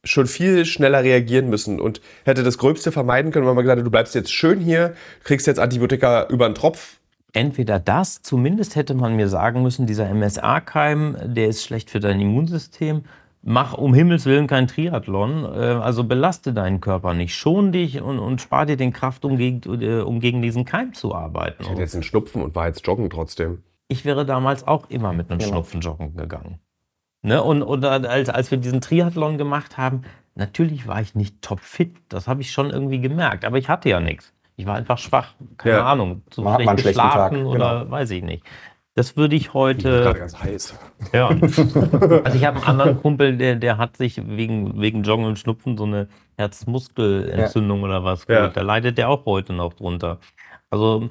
schon viel schneller reagieren müssen und hätte das Gröbste vermeiden können, weil man gesagt hat, du bleibst jetzt schön hier, kriegst jetzt Antibiotika über den Tropf. Entweder das, zumindest hätte man mir sagen müssen, dieser MSA-Keim, der ist schlecht für dein Immunsystem. Mach um Himmels Willen kein Triathlon, äh, also belaste deinen Körper nicht, schon dich und, und spar dir den Kraft, um gegen, äh, um gegen diesen Keim zu arbeiten. Ich hatte jetzt den Schnupfen und war jetzt joggen trotzdem. Ich wäre damals auch immer mit einem Schnupfen joggen gegangen. Ne? Und, und als, als wir diesen Triathlon gemacht haben, natürlich war ich nicht topfit. Das habe ich schon irgendwie gemerkt. Aber ich hatte ja nichts. Ich war einfach schwach. Keine Ja. Ahnung. Zu Man schlecht schlechten Tag, geschlafen oder weiß ich nicht. Das würde ich heute. ganz heiß. Ja. Also ich habe einen anderen Kumpel, der, der hat sich wegen, wegen Joggen und Schnupfen so eine Herzmuskelentzündung oder was Ja. Da leidet der auch heute noch drunter. Also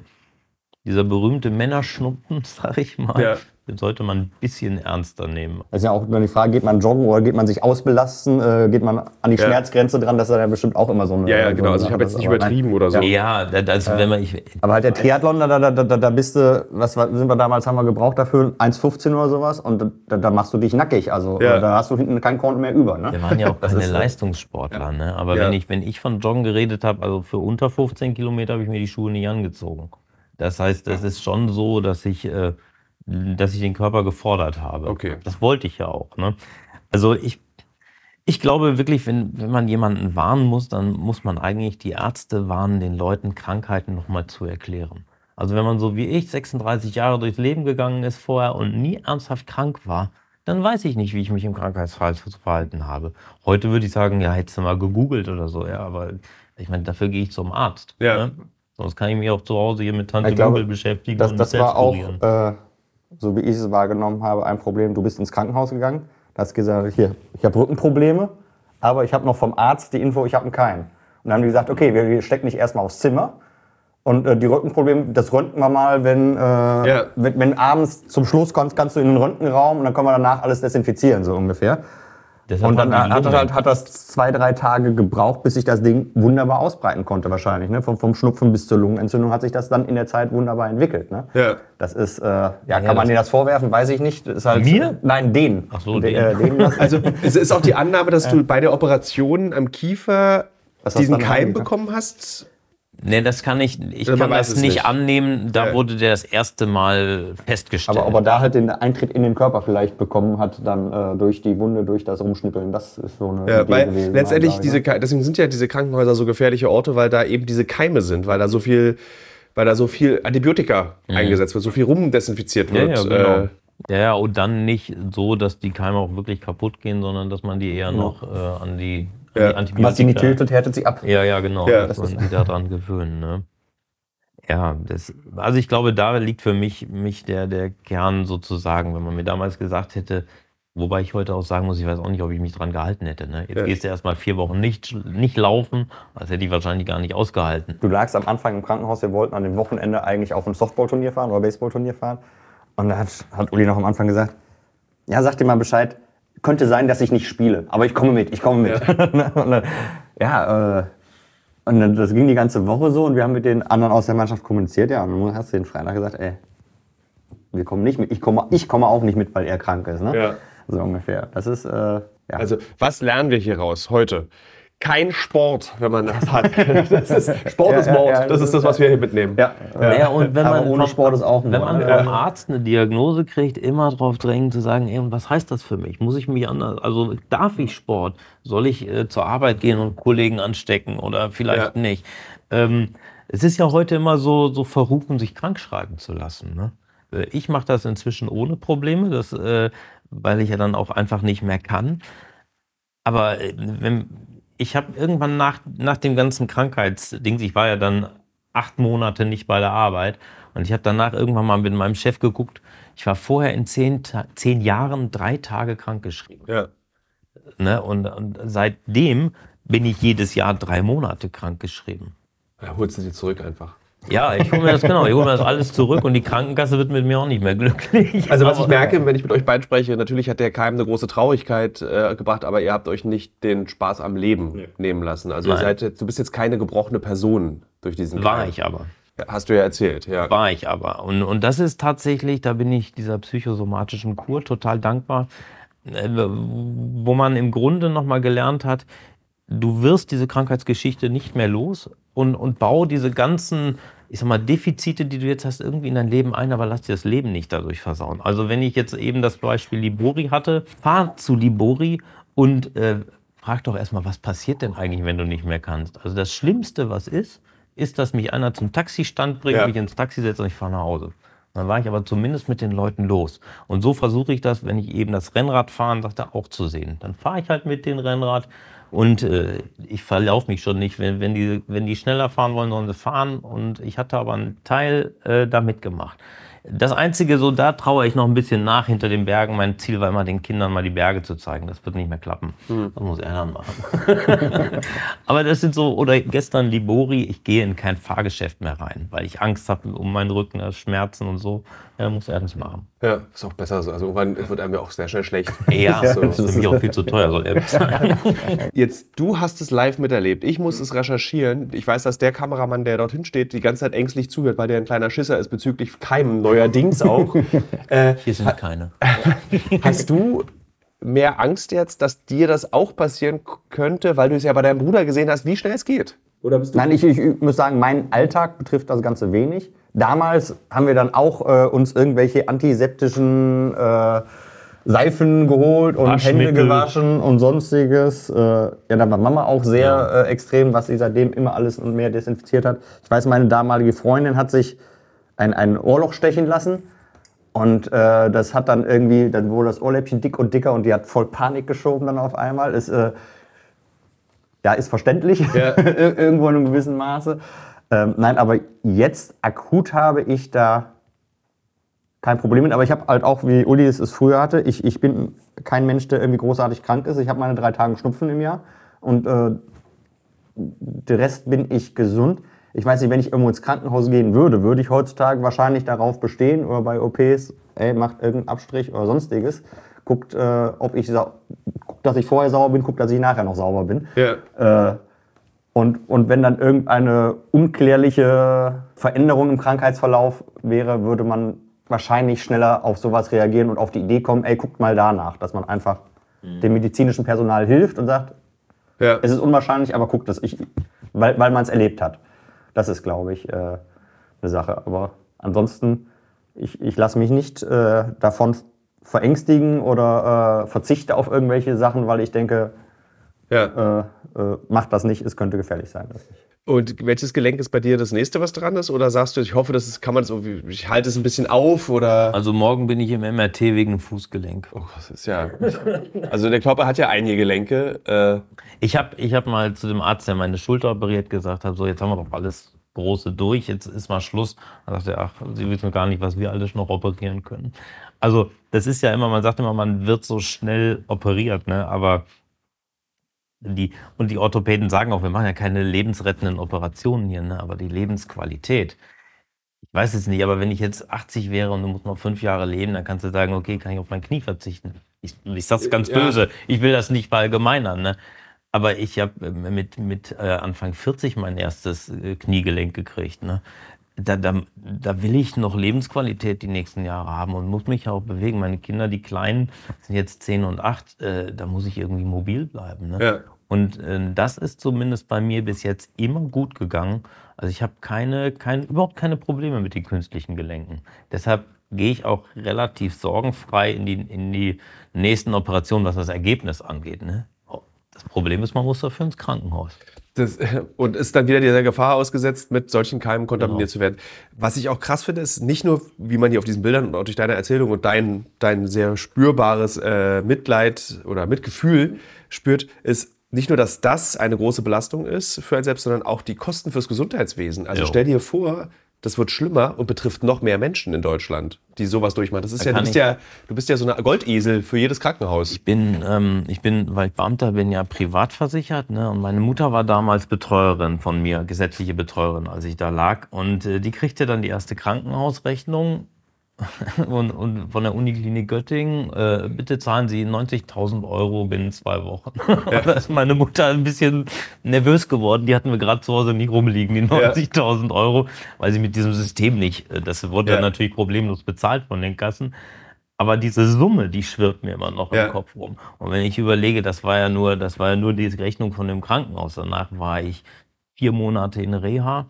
dieser berühmte Männerschnupfen, sag ich mal, Ja. Den sollte man ein bisschen ernster nehmen. Das ist ja auch immer die Frage, geht man joggen oder geht man sich ausbelasten? Äh, geht man an die Ja. Schmerzgrenze dran? Das ist ja bestimmt auch immer so eine. Ja, ja, so genau. eine Also ich habe jetzt nicht nein. übertrieben oder so. Ja, da- das, wenn man, ich, Aber halt der Triathlon, da, da, da, da, da bist du, was war- sind wir damals, haben wir gebraucht dafür? 1,15 oder sowas und da, da machst du dich nackig. Also Ja. äh, da hast du hinten kein Konto mehr über. Ne? wir waren ja auch Das keine ist, äh, Leistungssportler, ne? aber Ja. wenn, ich, wenn ich von Joggen geredet habe, also für unter 15 Kilometer habe ich mir die Schuhe nicht angezogen. Das heißt, das ist schon so, dass ich, äh, dass ich den Körper gefordert habe. Okay. Das wollte ich ja auch. Ne? Also ich, ich glaube wirklich, wenn, wenn man jemanden warnen muss, dann muss man eigentlich die Ärzte warnen, den Leuten Krankheiten nochmal zu erklären. Also wenn man so wie ich 36 Jahre durchs Leben gegangen ist vorher und nie ernsthaft krank war, dann weiß ich nicht, wie ich mich im Krankheitsfall zu verhalten habe. Heute würde ich sagen, ja, hättest du mal gegoogelt oder so, ja, aber ich meine, dafür gehe ich zum Arzt. Ja. Ne? Sonst kann ich mich auch zu Hause hier mit Tante glaube, Google beschäftigen Das, und das war selbst auch, äh, so wie ich es wahrgenommen habe, ein Problem. Du bist ins Krankenhaus gegangen, da hast gesagt, hier, ich habe Rückenprobleme, aber ich habe noch vom Arzt die Info, ich habe einen Keim. Und dann haben die gesagt, okay, wir, wir stecken dich erstmal aufs Zimmer. Und äh, die Rückenprobleme, das röntgen wir mal, wenn, äh, Ja. wenn, wenn abends zum Schluss kommst, kannst du in den Röntgenraum und dann können wir danach alles desinfizieren, so ungefähr. Deshalb Und dann hat, Lunge- hat, hat das zwei, drei Tage gebraucht, bis sich das Ding wunderbar ausbreiten konnte wahrscheinlich. Ne? Vom, vom Schnupfen bis zur Lungenentzündung hat sich das dann in der Zeit wunderbar entwickelt. Ne? Ja. Das ist, äh, ja, kann das- man dir das vorwerfen? Weiß ich nicht. Ist halt, Mir? Nein, den. Ach so, De, den. Äh, den Also es ist auch die Annahme, dass du bei der Operation am Kiefer diesen Keim bekommen hast. Nee, das kann ich, ich man kann das nicht, nicht. annehmen. Da Ja. wurde der das erste Mal festgestellt. aber ob er da halt den Eintritt in den Körper vielleicht bekommen hat, dann äh, durch die Wunde, durch das Rumschnippeln, das ist so eine Ja, Idee weil gewesen, letztendlich diese, ne? Deswegen sind ja diese Krankenhäuser so gefährliche Orte, weil da eben diese Keime sind, weil da so viel, weil da so viel Antibiotika eingesetzt wird, so viel rumdesinfiziert Mhm. ja, wird. ja, genau. Äh, ja, ja, und dann nicht so, dass die Keime auch wirklich kaputt gehen, sondern dass man die eher noch äh, an die, Ja. die Antibiotika... Was die nicht tötet, härtet sie ab. Ja, ja, genau. Ja, dass das man die daran gewöhnen. Ne? Ja, das, also ich glaube, da liegt für mich, mich der, der Kern sozusagen, wenn man mir damals gesagt hätte, wobei ich heute auch sagen muss, ich weiß auch nicht, ob ich mich dran gehalten hätte. Ne? Jetzt Ja. gehst du erstmal vier Wochen nicht, nicht laufen, das hätte ich wahrscheinlich gar nicht ausgehalten. Du lagst am Anfang im Krankenhaus, wir wollten an dem Wochenende eigentlich auf ein Softballturnier fahren oder Baseballturnier fahren. Und da hat, hat Uli noch am Anfang gesagt, ja, sag dir mal Bescheid, könnte sein, dass ich nicht spiele, aber ich komme mit, ich komme mit. dann, ja, äh, und dann, das ging die ganze Woche so und wir haben mit den anderen aus der Mannschaft kommuniziert, ja, und dann hast du den Freitag gesagt, ey, wir kommen nicht mit, ich komme, ich komme auch nicht mit, weil er krank ist, ne? Ja. So ungefähr. Das ist, äh, ja. Also, was lernen wir hier raus heute? Kein Sport, wenn man das hat. Das ist, Sport Ja, ist Mord. ja, das ist das, was wir hier mitnehmen. ja. Ja, und wenn Aber man ohne vom- Sport ist auch Wenn Mord, man ne? vom Arzt eine Diagnose kriegt, immer darauf drängen zu sagen, ey, und was heißt das für mich? Muss ich mich anders, also darf ich Sport? Soll ich äh, zur Arbeit gehen und Kollegen anstecken oder vielleicht Ja. nicht? Ähm, es ist ja heute immer so, so verrufen, sich krank schreiben zu lassen. Ne? Äh, Ich mache das inzwischen ohne Probleme, das, äh, weil ich ja dann auch einfach nicht mehr kann. Aber äh, wenn, ich habe irgendwann nach, nach dem ganzen Krankheitsdings, ich war ja dann acht Monate nicht bei der Arbeit und ich habe danach irgendwann mal mit meinem Chef geguckt. Ich war vorher in zehn, zehn Jahren drei Tage krankgeschrieben. Ja. Ne? Und, und seitdem bin ich jedes Jahr drei Monate krankgeschrieben. Ja, holst du die zurück einfach. Ja, ich hole mir das genau, ich hole mir das alles zurück und die Krankenkasse wird mit mir auch nicht mehr glücklich. Also was ich merke, wenn ich mit euch beiden spreche, natürlich hat der Keim eine große Traurigkeit äh, gebracht, aber ihr habt euch nicht den Spaß am Leben nehmen lassen. Also ihr seid jetzt, du bist jetzt keine gebrochene Person durch diesen War Keim. ich aber. Hast du ja erzählt, ja. War ich aber. Und, und das ist tatsächlich, da bin ich dieser psychosomatischen Kur total dankbar, äh, wo man im Grunde nochmal gelernt hat, du wirst diese Krankheitsgeschichte nicht mehr los und, und bau diese ganzen, ich sag mal, Defizite, die du jetzt hast, irgendwie in dein Leben ein, aber lass dir das Leben nicht dadurch versauen. Also wenn ich jetzt eben das Beispiel Libori hatte, fahr zu Libori und äh, frag doch erstmal, was passiert denn eigentlich, wenn du nicht mehr kannst? Also das Schlimmste, was ist, ist, dass mich einer zum Taxistand bringt, Ja. mich ins Taxi setzt und ich fahre nach Hause. Dann war ich aber zumindest mit den Leuten los. Und so versuche ich das, wenn ich eben das Rennrad fahren, sagt er, auch zu sehen. Dann fahre ich halt mit dem Rennrad und äh, ich verlaufe mich schon nicht. Wenn, wenn, die, wenn die schneller fahren wollen, sollen sie fahren. Und ich hatte aber einen Teil äh, da mitgemacht. Das Einzige, so da traue ich noch ein bisschen nach hinter den Bergen. Mein Ziel war immer, den Kindern mal die Berge zu zeigen. Das wird nicht mehr klappen. Das muss er dann machen. Aber das sind so, oder gestern Libori, ich gehe in kein Fahrgeschäft mehr rein, weil ich Angst habe um meinen Rücken, das Schmerzen und so. Ja, muss er das machen. Ja, ist auch besser so. Also irgendwann wird einem ja auch sehr schnell schlecht. Ja, So. das ist für mich auch viel zu teuer, soll er bezahlen. Jetzt, du hast es live miterlebt. Ich muss es recherchieren. Ich weiß, dass der Kameramann, der dorthin steht, die ganze Zeit ängstlich zuhört, weil der ein kleiner Schisser ist bezüglich Keimen neuerdings auch. äh, Hier sind keine. hast du mehr Angst jetzt, dass dir das auch passieren könnte, weil du es ja bei deinem Bruder gesehen hast, wie schnell es geht? Oder bist du Nein, ich, ich muss sagen, mein Alltag betrifft das Ganze wenig. Damals haben wir dann auch äh, uns irgendwelche antiseptischen äh, Seifen geholt und Hände gewaschen und sonstiges. Äh, ja, da war Mama auch sehr äh, extrem, was sie seitdem immer alles und mehr desinfiziert hat. Ich weiß, meine damalige Freundin hat sich ein, ein Ohrloch stechen lassen. Und äh, das hat dann irgendwie, dann wurde das Ohrläppchen dick und dicker und die hat voll Panik geschoben dann auf einmal. Ist, äh, ja, ist verständlich, Ja. Ir- irgendwo in einem gewissen Maße. Ähm, nein, aber jetzt akut habe ich da kein Problem mit. Aber ich habe halt auch, wie Uli es es früher hatte, ich, ich bin kein Mensch, der irgendwie großartig krank ist. Ich habe meine drei Tage Schnupfen im Jahr und äh, der Rest bin ich gesund. Ich weiß nicht, wenn ich irgendwo ins Krankenhaus gehen würde, würde ich heutzutage wahrscheinlich darauf bestehen oder bei OPs, ey, macht irgendeinen Abstrich oder sonstiges. Guckt, äh, ob ich guckt, dass ich vorher sauber bin, guckt, dass ich nachher noch sauber bin. Ja. Äh, und, und wenn dann irgendeine unklärliche Veränderung im Krankheitsverlauf wäre, würde man wahrscheinlich schneller auf sowas reagieren und auf die Idee kommen, ey, guckt mal danach, dass man einfach dem medizinischen Personal hilft und sagt, Ja. es ist unwahrscheinlich, aber guckt das, ich, weil, weil man es erlebt hat. Das ist, glaube ich, äh, eine Sache. Aber ansonsten, ich, ich lasse mich nicht äh, davon verängstigen oder äh, verzichte auf irgendwelche Sachen, weil ich denke, ja. äh, äh, macht das nicht, es könnte gefährlich sein. Und welches Gelenk ist bei dir das nächste, was dran ist? Oder sagst du, ich hoffe, das ist, kann man irgendwie, ich halte es ein bisschen auf oder. Also morgen bin ich im MRT wegen dem Fußgelenk. Oh, das ist ja. Also der Körper hat ja einige Gelenke. Äh, Ich habe ich hab mal zu dem Arzt, der meine Schulter operiert, gesagt hat, so jetzt haben wir doch alles Große durch, jetzt ist mal Schluss. Dann sagte er, ach, Sie wissen gar nicht, was wir alles noch operieren können. Also das ist ja immer, man sagt immer, man wird so schnell operiert, ne? aber die, und die Orthopäden sagen auch, wir machen ja keine lebensrettenden Operationen hier, ne? aber die Lebensqualität. Ich weiß es nicht, aber wenn ich jetzt 80 wäre und du musst noch fünf Jahre leben, dann kannst du sagen, okay, kann ich auf mein Knie verzichten. Ich, ich sag's ganz Ja. böse. Ich will das nicht verallgemeinern, ne? Aber ich habe mit, mit äh, Anfang 40 mein erstes äh, Kniegelenk gekriegt. Ne? Da, da, da will ich noch Lebensqualität die nächsten Jahre haben und muss mich auch bewegen. Meine Kinder, die Kleinen, sind jetzt 10 und 8, äh, da muss ich irgendwie mobil bleiben. Ne? Ja. Und äh, das ist zumindest bei mir bis jetzt immer gut gegangen. Also ich habe keine, kein, überhaupt keine Probleme mit den künstlichen Gelenken. Deshalb gehe ich auch relativ sorgenfrei in die, in die nächsten Operationen, was das Ergebnis angeht. Ne? Das Problem ist, man muss dafür ins Krankenhaus. Das, und ist dann wieder dieser Gefahr ausgesetzt, mit solchen Keimen kontaminiert Genau. zu werden. Was ich auch krass finde, ist nicht nur, wie man hier auf diesen Bildern und auch durch deine Erzählung und dein, dein sehr spürbares äh, Mitleid oder Mitgefühl spürt, ist nicht nur, dass das eine große Belastung ist für einen selbst, sondern auch die Kosten fürs Gesundheitswesen. Also Jo. stell dir vor, das wird schlimmer und betrifft noch mehr Menschen in Deutschland, die sowas durchmachen. Das ist Da ja du, bist ja, du bist ja so eine Goldesel für jedes Krankenhaus. Ich bin, ähm, ich bin, weil ich Beamter bin, ja privat versichert. Ne? Und meine Mutter war damals Betreuerin von mir, gesetzliche Betreuerin, als ich da lag. Und äh, die kriegte dann die erste Krankenhausrechnung und, und von der Uniklinik Göttingen, äh, bitte zahlen Sie 90.000 Euro binnen zwei Wochen. Ja. da ist meine Mutter ein bisschen nervös geworden. Die hatten wir gerade zu Hause nicht rumliegen, die 90.000 ja. Euro, weil sie mit diesem System nicht, äh, das wurde ja. dann natürlich problemlos bezahlt von den Kassen. Aber diese Summe, die schwirrt mir immer noch im Kopf rum. Und wenn ich überlege, das war ja nur, das war ja nur die Rechnung von dem Krankenhaus. Danach war ich vier Monate in Reha.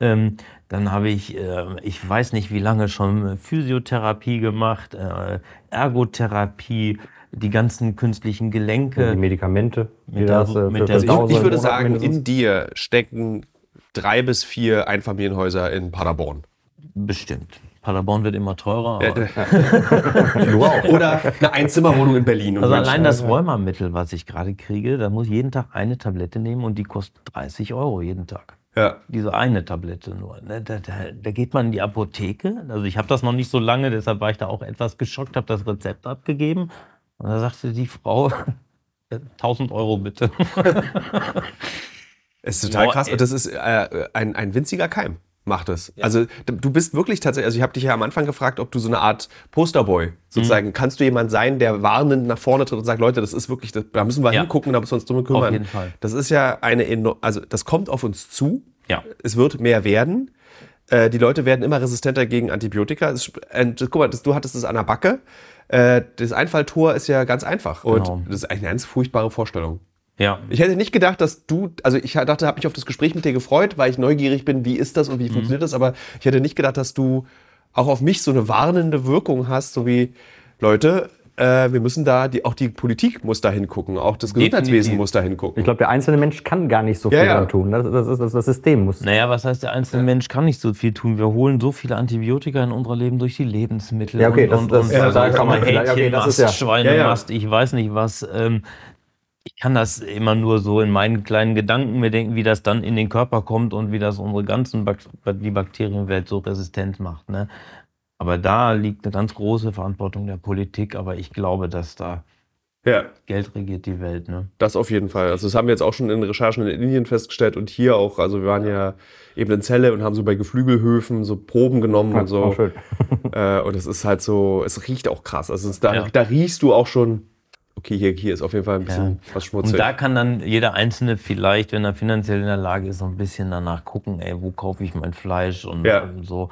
Ähm, dann habe ich, äh, ich weiß nicht wie lange schon Physiotherapie gemacht, äh, Ergotherapie, die ganzen künstlichen Gelenke. Die Medikamente. Mit der, das, äh, mit der, also ich, ich würde sagen, mindestens. in dir stecken drei bis vier Einfamilienhäuser in Paderborn. Bestimmt. Paderborn wird immer teurer. Oder eine Einzimmerwohnung in Berlin. Also allein das Rheumamittel, was ich gerade kriege, da muss ich jeden Tag eine Tablette nehmen und die kostet 30 Euro jeden Tag. Ja. Diese eine Tablette nur. Ne? Da, da, da, geht man in die Apotheke. Also ich habe das noch nicht so lange, deshalb war ich da auch etwas geschockt, habe das Rezept abgegeben. Und da sagte die Frau, 1000 Euro bitte. Es ist total krass. Und das ist äh, ein, ein winziger Keim macht es. Ja. Also du bist wirklich tatsächlich, also ich habe dich ja am Anfang gefragt, ob du so eine Art Posterboy sozusagen, mhm. kannst du jemand sein, der warnend nach vorne tritt und sagt, Leute, das ist wirklich, das, da müssen wir ja. hingucken, da müssen wir uns drum kümmern. Auf jeden Fall. Das ist ja eine, also das kommt auf uns zu. Ja. Es wird mehr werden. Äh, die Leute werden immer resistenter gegen Antibiotika. Es, äh, guck mal, das, du hattest es an der Backe. Äh, das Einfalltor ist ja ganz einfach. Und genau. das ist eine ganz furchtbare Vorstellung. Ja. Ich hätte nicht gedacht, dass du, also ich dachte, habe mich auf das Gespräch mit dir gefreut, weil ich neugierig bin, wie ist das und wie mhm. funktioniert das, aber ich hätte nicht gedacht, dass du auch auf mich so eine warnende Wirkung hast, so wie Leute, äh, wir müssen da, die, auch die Politik muss da hingucken, auch das Gesundheitswesen muss da hingucken. Ich glaube, der einzelne Mensch kann gar nicht so viel ja, ja. tun. Das, das, das, das System muss. Naja, was heißt, der einzelne ja. Mensch kann nicht so viel tun? Wir holen so viele Antibiotika in unser Leben durch die Lebensmittel. Ja, okay, und, das, und, das, und, ja, da kann man Hähnchenmast, okay, ja. Schweinemast, ich weiß nicht was. Ähm, ich kann das immer nur so in meinen kleinen Gedanken mir denken, wie das dann in den Körper kommt und wie das unsere ganzen Bak die Bakterienwelt so resistent macht. Ne? Aber da liegt eine ganz große Verantwortung der Politik, aber ich glaube, dass da ja. Geld regiert die Welt. Ne? Das auf jeden Fall. Also das haben wir jetzt auch schon in Recherchen in Indien festgestellt und hier auch. Also wir waren ja eben in Zelle und haben so bei Geflügelhöfen so Proben genommen ja, und so. Schön. Äh, und es ist halt so, es riecht auch krass. Also es, da, ja. da riechst du auch schon okay, hier, hier ist auf jeden Fall ein bisschen ja. was schmutzig. Und da kann dann jeder Einzelne vielleicht, wenn er finanziell in der Lage ist, so ein bisschen danach gucken, ey, wo kaufe ich mein Fleisch und, ja. und so.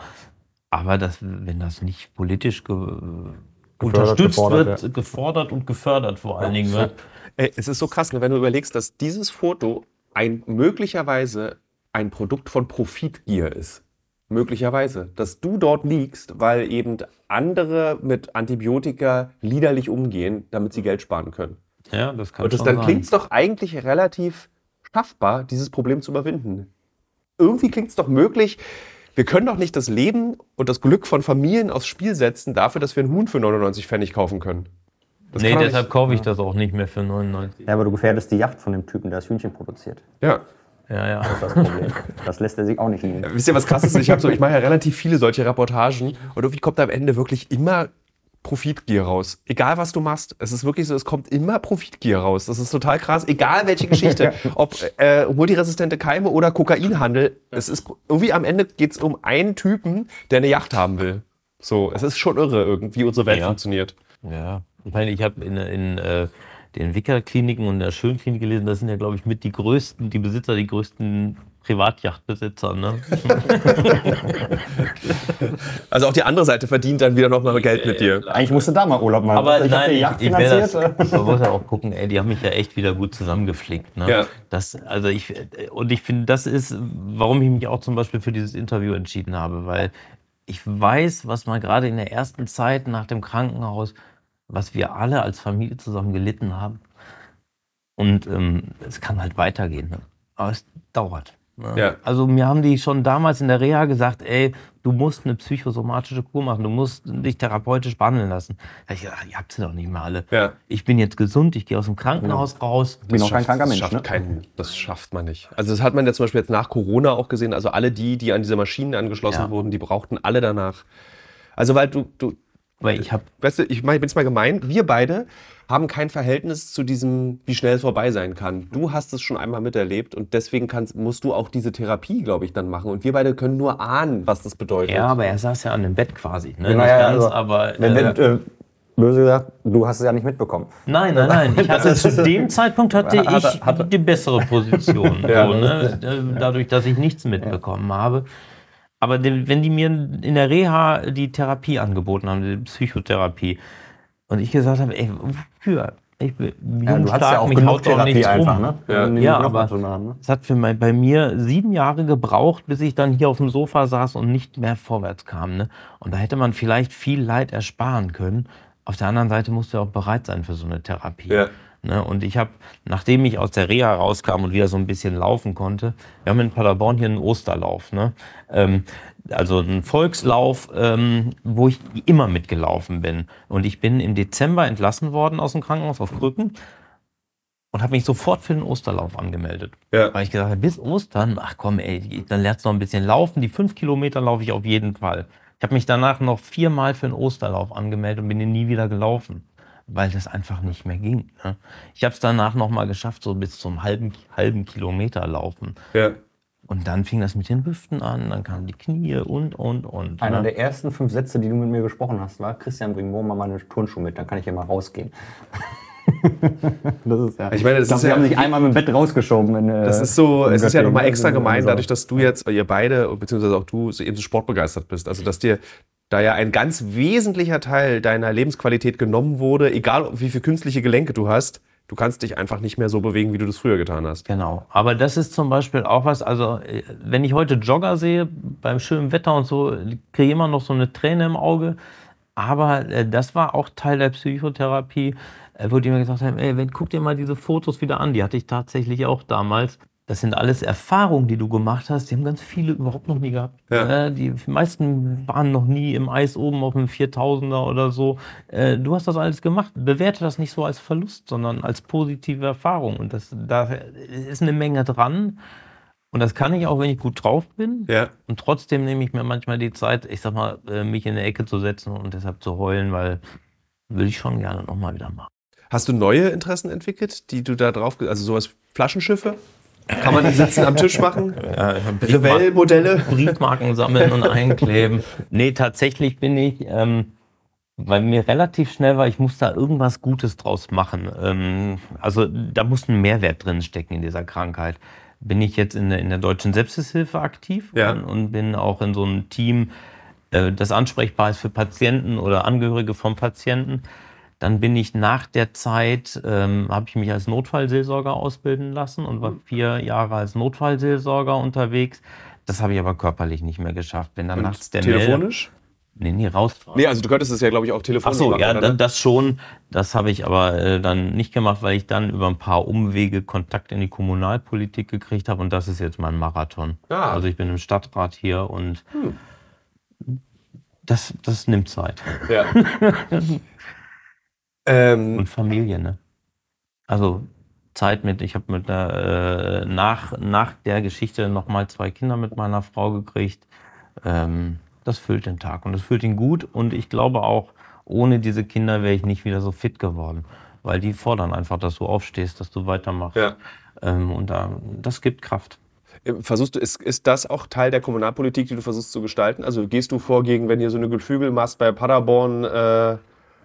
Aber das, wenn das nicht politisch unterstützt gefordert, wird, gefordert und gefördert vor allen Dingen wird. Ey, es ist so krass, ne, wenn du überlegst, dass dieses Foto ein möglicherweise ein Produkt von Profitgier ist. Möglicherweise, dass du dort liegst, weil eben andere mit Antibiotika liederlich umgehen, damit sie Geld sparen können. Ja, das kann Und das, schon dann klingt es doch eigentlich relativ schaffbar, dieses Problem zu überwinden. Irgendwie klingt es doch möglich. Wir können doch nicht das Leben und das Glück von Familien aufs Spiel setzen dafür, dass wir ein Huhn für 99 Pfennig kaufen können. Das nee, deshalb kaufe ich das auch nicht mehr für 99. Ja, aber du gefährdest die Yacht von dem Typen, der das Hühnchen produziert. Ja. Ja, ja. Das ist das Problem. Das lässt er sich auch nicht nehmen. Ja, wisst ihr, was krass ist? Ich, so, ich mache ja relativ viele solche Reportagen und irgendwie kommt am Ende wirklich immer Profitgier raus. Egal was du machst, es ist wirklich so, es kommt immer Profitgier raus. Das ist total krass. Egal welche Geschichte, ob äh, multiresistente Keime oder Kokainhandel, es ist irgendwie am Ende geht es um einen Typen, der eine Yacht haben will. So, es ist schon irre, irgendwie unsere Welt ja. funktioniert. Ja, ich meine, ich habe in, in äh, den Wicker-Kliniken und der Schönklinik gelesen, das sind ja, glaube ich, mit die größten, die Besitzer, die größten Privatjachtbesitzer. Ne? also auch die andere Seite verdient dann wieder noch mal Geld mit dir. Eigentlich musst du da mal Urlaub machen. Aber ich nein, die Yacht ich, ich finanziert. Das, man muss ja auch gucken, ey, die haben mich ja echt wieder gut zusammengepflegt. Ne? Ja. Das, also ich, und ich finde, das ist, warum ich mich auch zum Beispiel für dieses Interview entschieden habe, weil ich weiß, was man gerade in der ersten Zeit nach dem Krankenhaus was wir alle als Familie zusammen gelitten haben. Und ähm, es kann halt weitergehen. Ne? Aber es dauert. Ne? Ja. Also mir haben die schon damals in der Reha gesagt, ey, du musst eine psychosomatische Kur machen, du musst dich therapeutisch behandeln lassen. Da ich gedacht, ihr habt sie doch nicht mehr alle. Ja. Ich bin jetzt gesund, ich gehe aus dem Krankenhaus ja. raus. Ich bin noch kein kranker Mensch. Das schafft, ne? kein, das schafft man nicht. Also das hat man ja zum Beispiel jetzt nach Corona auch gesehen. Also alle die, die an diese Maschinen angeschlossen wurden, die brauchten alle danach. Also weil du, du Weil ich habe weißt du, ich, mein, ich bin jetzt mal gemein, wir beide haben kein Verhältnis zu diesem, wie schnell es vorbei sein kann. Du hast es schon einmal miterlebt und deswegen kannst, musst du auch diese Therapie, glaube ich, dann machen. Und wir beide können nur ahnen, was das bedeutet. ja, aber er saß ja an dem Bett quasi, ne? Genau, Nicht ja, ganz, also, aber Wenn, wenn, äh, äh, böse gesagt, du hast es ja nicht mitbekommen. Nein, nein, nein. Ich hatte zu dem Zeitpunkt hatte ich Hatte- hatte- die bessere Position. Ja. so, ne? Dadurch, dass ich nichts mitbekommen habe. Aber wenn die mir in der Reha die Therapie angeboten haben, die Psychotherapie, und ich gesagt habe, ey, wofür? Ich bin Ja, jung, du hast stark, ja auch mich genug Therapie einfach, um. ne? Ja. Ja, aber- haben, ne? Es hat für mein, bei mir sieben Jahre gebraucht, bis ich dann hier auf dem Sofa saß und nicht mehr vorwärts kam. Ne? Und da hätte man vielleicht viel Leid ersparen können. Auf der anderen Seite musst du ja auch bereit sein für so eine Therapie. Ja. Ne? Und ich habe, nachdem ich aus der Reha rauskam und wieder so ein bisschen laufen konnte, wir haben in Paderborn hier einen Osterlauf. Ne? Ähm, also einen Volkslauf, ähm, wo ich immer mitgelaufen bin. Und ich bin im Dezember entlassen worden aus dem Krankenhaus auf Krücken und habe mich sofort für den Osterlauf angemeldet. Ja. Weil ich gesagt habe, bis Ostern, ach komm, ey, dann lernst du noch ein bisschen laufen. Die fünf Kilometer laufe ich auf jeden Fall. Ich habe mich danach noch viermal für den Osterlauf angemeldet und bin ihn nie wieder gelaufen, weil das einfach nicht mehr ging. Ne? Ich habe es danach noch mal geschafft, so bis zum halben, halben Kilometer laufen. Ja. Und dann fing das mit den Hüften an, dann kamen die Knie und, und, und. Einer ne? der ersten fünf Sätze, die du mit mir gesprochen hast, war: Christian, bring morgen mal meine Turnschuhe mit, dann kann ich ja mal rausgehen. das ist ja. Ich meine, das glaub, ist sie ja- haben sich einmal mit dem Bett rausgeschoben. In, äh, Das ist so, es ist ja nochmal extra Also, gemein, also, dadurch, dass du jetzt, ihr beide, beziehungsweise auch du, so eben so sportbegeistert bist. Also, dass dir da ja ein ganz wesentlicher Teil deiner Lebensqualität genommen wurde, egal wie viele künstliche Gelenke du hast, du kannst dich einfach nicht mehr so bewegen, wie du das früher getan hast. Genau. Aber das ist zum Beispiel auch was, also äh, wenn ich heute Jogger sehe, beim schönen Wetter und so, kriege ich immer noch so eine Träne im Auge. Aber äh, das war auch Teil der Psychotherapie, äh, wo die mir gesagt haben, ey, wenn, guck dir mal diese Fotos wieder an, die hatte ich tatsächlich auch damals. Das sind alles Erfahrungen, die du gemacht hast. Die haben ganz viele überhaupt noch nie gehabt. Ja. Äh, die meisten waren noch nie im Eis oben auf einem 4000er oder so. Äh, du hast das alles gemacht. Bewerte das nicht so als Verlust, sondern als positive Erfahrung. Und das, da ist eine Menge dran. Und das kann ich auch, wenn ich gut drauf bin. Ja. Und trotzdem nehme ich mir manchmal die Zeit, ich sag mal, äh, mich in eine Ecke zu setzen und deshalb zu heulen, weil würde ich schon gerne nochmal wieder machen. Hast du neue Interessen entwickelt, die du da drauf, also sowas Flaschenschiffe? Kann man die sitzen am Tisch machen? Revell-Modelle? Briefmarken sammeln und einkleben. Nee, tatsächlich bin ich, ähm, weil mir relativ schnell war, ich muss da irgendwas Gutes draus machen. Ähm, also da muss ein Mehrwert drin stecken in dieser Krankheit. Bin ich jetzt in der, in der deutschen Sepsishilfe aktiv Ja. und, und bin auch in so einem Team, äh, das ansprechbar ist für Patienten oder Angehörige von Patienten. Dann bin ich nach der Zeit, ähm, habe ich mich als Notfallseelsorger ausbilden lassen und war vier Jahre als Notfallseelsorger unterwegs. Das habe ich aber körperlich nicht mehr geschafft. Bin dann nachts der telefonisch? Melder- Nee, nee, raus. Nee, also du könntest es ja, glaube ich, auch Ach telefonisch so, machen. ja, oder? da- das schon. Das habe ich aber äh, dann nicht gemacht, weil ich dann über ein paar Umwege Kontakt in die Kommunalpolitik gekriegt habe und das ist jetzt mein Marathon. Ah. Also ich bin im Stadtrat hier und das, das nimmt Zeit. Ja. ähm, Und Familie, ne? Also Zeit mit, ich habe mit der, äh, nach, nach der Geschichte nochmal zwei Kinder mit meiner Frau gekriegt. Ähm, das füllt den Tag und das füllt ihn gut. Und ich glaube auch, ohne diese Kinder wäre ich nicht wieder so fit geworden. Weil die fordern einfach, dass du aufstehst, dass du weitermachst. Ja. Ähm, und da, das gibt Kraft. versuchst du, ist, ist das auch Teil der Kommunalpolitik, die du versuchst zu gestalten? Also gehst du vor gegen, wenn ihr so eine Geflügelmast bei Paderborn, äh,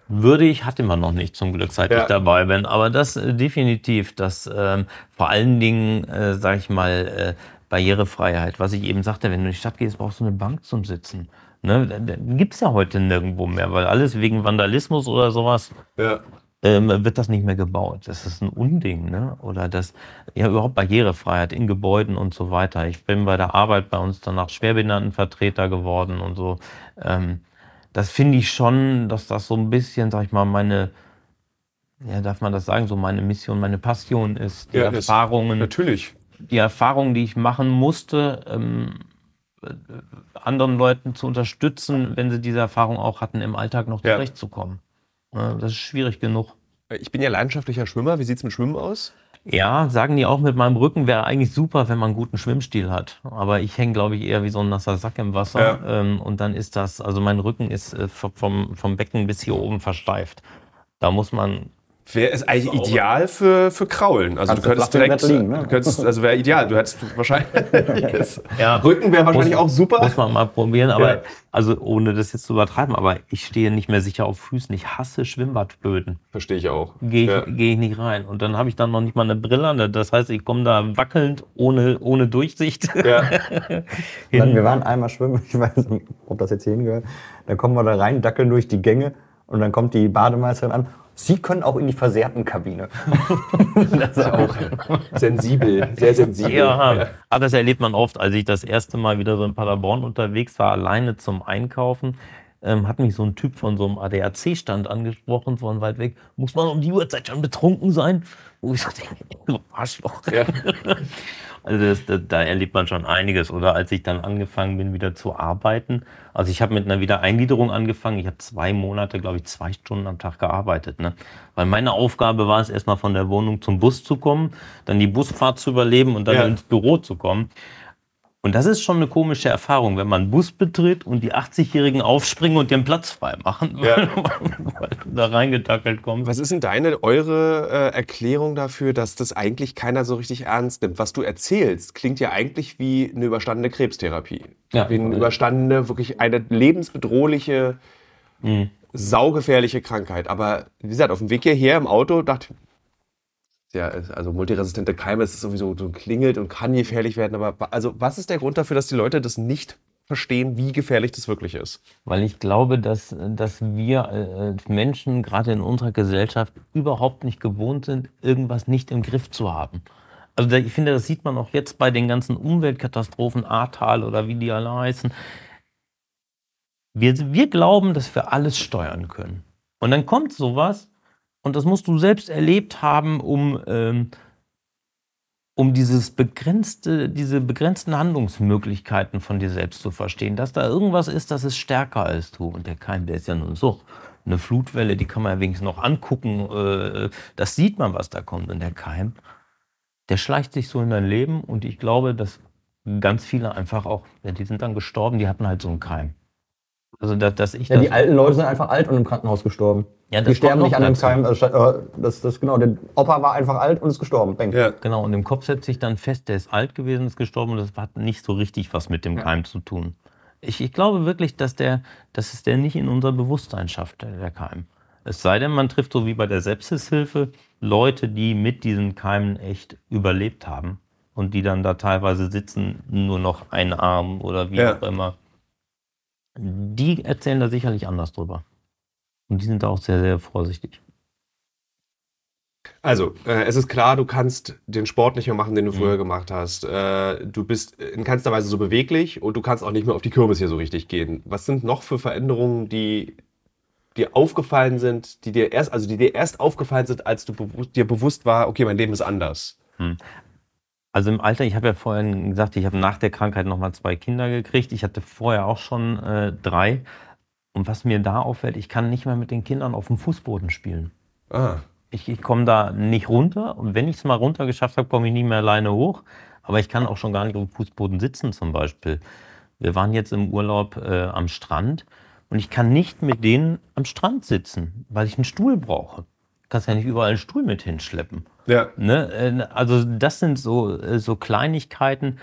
Würde ich, hatte man noch nicht zum Glück, seit Ja. ich dabei bin. Aber das äh, definitiv, dass ähm, vor allen Dingen, äh, sag ich mal, äh, Barrierefreiheit. Was ich eben sagte, wenn du in die Stadt gehst, brauchst du eine Bank zum Sitzen. Ne? Gibt es ja heute nirgendwo mehr, weil alles wegen Vandalismus oder sowas ja. ähm, wird das nicht mehr gebaut. Das ist ein Unding. Ne? Oder das, ja, überhaupt Barrierefreiheit in Gebäuden und so weiter. Ich bin bei der Arbeit bei uns danach Schwerbehindertenvertreter geworden und so. Ähm, das finde ich schon, dass das so ein bisschen, sag ich mal, meine, ja, darf man das sagen, so meine Mission, meine Passion ist, die Ja, Erfahrungen, Natürlich. die Erfahrungen, die ich machen musste, ähm, äh, anderen Leuten zu unterstützen, wenn sie diese Erfahrung auch hatten, im Alltag noch Ja. zurechtzukommen. Das ist schwierig genug. Ich bin ja leidenschaftlicher Schwimmer. Wie sieht es mit Schwimmen aus? Ja, sagen die auch, mit meinem Rücken wäre eigentlich super, wenn man einen guten Schwimmstil hat. Aber ich hänge, glaube ich, eher wie so ein nasser Sack im Wasser. Ja. Ähm, und dann ist das, also mein Rücken ist äh, vom, vom Becken bis hier oben versteift. Da muss man Wäre es eigentlich ideal für, für Kraulen. Also Kannst du könntest direkt, liegen, ne? du könntest, also wäre ideal. Du hättest wahrscheinlich, Ja. Rücken wäre wahrscheinlich Muss- auch super. Muss man mal probieren, aber Ja. also ohne das jetzt zu übertreiben, aber ich stehe nicht mehr sicher auf Füßen. Ich hasse Schwimmbadböden. Verstehe ich auch. Gehe ich, Ja. geh ich nicht rein. Und dann habe ich dann noch nicht mal eine Brille an. Das heißt, ich komme da wackelnd, ohne, ohne Durchsicht. Ja. Dann, wir waren einmal schwimmen, ich weiß nicht, ob das jetzt hier hingehört. Dann kommen wir da rein, dackeln durch die Gänge und dann kommt die Bademeisterin an. Sie können auch in die versehrten Kabine. Das ist auch sensibel, sehr sensibel. Ja, aber das erlebt man oft. Als ich das erste Mal wieder so in Paderborn unterwegs war, alleine zum Einkaufen, ähm, hat mich so ein Typ von so einem ADAC-Stand angesprochen, von weit weg. Muss man um die Uhrzeit schon betrunken sein? Wo ich so denke, du Arschloch. Ja. Also das, da, da erlebt man schon einiges. Oder als ich dann angefangen bin, wieder zu arbeiten. Also ich habe mit einer Wiedereingliederung angefangen. Ich habe zwei Monate, glaube ich, zwei Stunden am Tag gearbeitet. Ne? Weil meine Aufgabe war es, erstmal von der Wohnung zum Bus zu kommen, dann die Busfahrt zu überleben und dann Ja. ins Büro zu kommen. Und das ist schon eine komische Erfahrung, wenn man einen Bus betritt und die 80-Jährigen aufspringen und den Platz frei machen, Ja. weil du da reingetackelt kommst. Was ist denn deine, eure äh, Erklärung dafür, dass das eigentlich keiner so richtig ernst nimmt? Was du erzählst, klingt ja eigentlich wie eine überstandene Krebstherapie. Ja. Wie eine überstandene, wirklich eine lebensbedrohliche, Mhm. saugefährliche Krankheit. Aber wie gesagt, auf dem Weg hierher im Auto dachte ich, ja, also multiresistente Keime, es ist sowieso so klingelt und kann gefährlich werden. Aber also, was ist der Grund dafür, dass die Leute das nicht verstehen, wie gefährlich das wirklich ist? Weil ich glaube, dass, dass wir äh, Menschen gerade in unserer Gesellschaft überhaupt nicht gewohnt sind, irgendwas nicht im Griff zu haben. Also ich finde, das sieht man auch jetzt bei den ganzen Umweltkatastrophen, Ahrtal oder wie die alle heißen. Wir, wir glauben, dass wir alles steuern können. Und dann kommt sowas, und das musst du selbst erlebt haben, um, ähm, um dieses begrenzte, diese begrenzten Handlungsmöglichkeiten von dir selbst zu verstehen, dass da irgendwas ist, das ist stärker als du. Und der Keim, der ist ja nun so. Eine Flutwelle, die kann man ja wenigstens noch angucken. Äh, das sieht man, was da kommt. Und der Keim, der schleicht sich so in dein Leben. Und ich glaube, dass ganz viele einfach auch, ja, die sind dann gestorben, die hatten halt so einen Keim. Also, dass, dass ich Ja, die alten Leute sind einfach alt und im Krankenhaus gestorben. Ja, die sterben nicht an dem. Keim. Also, äh, das, das, genau, der Opa war einfach alt und ist gestorben. Bang. Ja. Genau, und im Kopf setzt sich dann fest, der ist alt gewesen, ist gestorben und das hat nicht so richtig was mit dem Keim zu tun. Ich, ich glaube wirklich, dass, der, dass es der nicht in unser Bewusstsein schafft, der, der Keim. Es sei denn, man trifft so wie bei der Sepsishilfe Leute, die mit diesen Keimen echt überlebt haben und die dann da teilweise sitzen, nur noch ein Arm oder wie Ja. auch immer. Die erzählen da sicherlich anders drüber. Und die sind da auch sehr, sehr vorsichtig. Also, äh, es ist klar, du kannst den Sport nicht mehr machen, den du früher gemacht hast. Äh, du bist in keinster Weise so beweglich und du kannst auch nicht mehr auf die Kürbis hier so richtig gehen. Was sind noch für Veränderungen, die dir aufgefallen sind, die dir erst, also die dir erst aufgefallen sind, als du bewusst, dir bewusst war, okay, mein Leben ist anders? Also im Alter, ich habe ja vorhin gesagt, ich habe nach der Krankheit nochmal zwei Kinder gekriegt. Ich hatte vorher auch schon äh, drei. Und was mir da auffällt, ich kann nicht mehr mit den Kindern auf dem Fußboden spielen. Ah, Ich, ich komme da nicht runter. Und wenn ich es mal runter geschafft habe, komme ich nie mehr alleine hoch. Aber ich kann auch schon gar nicht auf dem Fußboden sitzen zum Beispiel. Wir waren jetzt im Urlaub äh, am Strand und ich kann nicht mit denen am Strand sitzen, weil ich einen Stuhl brauche. Du kannst ja nicht überall einen Stuhl mit hinschleppen. ja. Ne? äh, Also das sind so, äh, so Kleinigkeiten,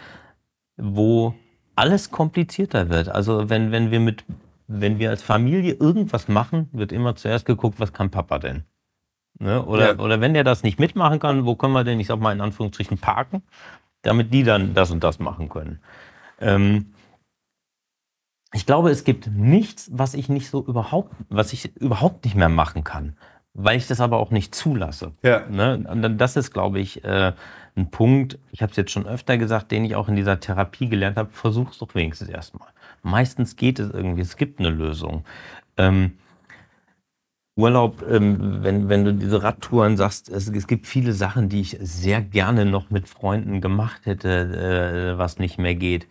wo alles komplizierter wird. Also wenn, wenn wir mit, wenn wir als Familie irgendwas machen, wird immer zuerst geguckt, was kann Papa denn? Ne? Oder, Ja. oder wenn der das nicht mitmachen kann, wo können wir denn, ich sag mal in Anführungsstrichen, parken, damit die dann das und das machen können. Ähm, ich glaube, es gibt nichts, was ich nicht so überhaupt, was ich überhaupt nicht mehr machen kann, weil ich das aber auch nicht zulasse. Ja. Ne? Und das ist, glaube ich, äh, ein Punkt, ich habe es jetzt schon öfter gesagt, den ich auch in dieser Therapie gelernt habe, versuch es doch wenigstens erstmal. Meistens geht es irgendwie, es gibt eine Lösung. Ähm, Urlaub, ähm, wenn, wenn du diese Radtouren sagst, es, es gibt viele Sachen, die ich sehr gerne noch mit Freunden gemacht hätte, äh, was nicht mehr geht.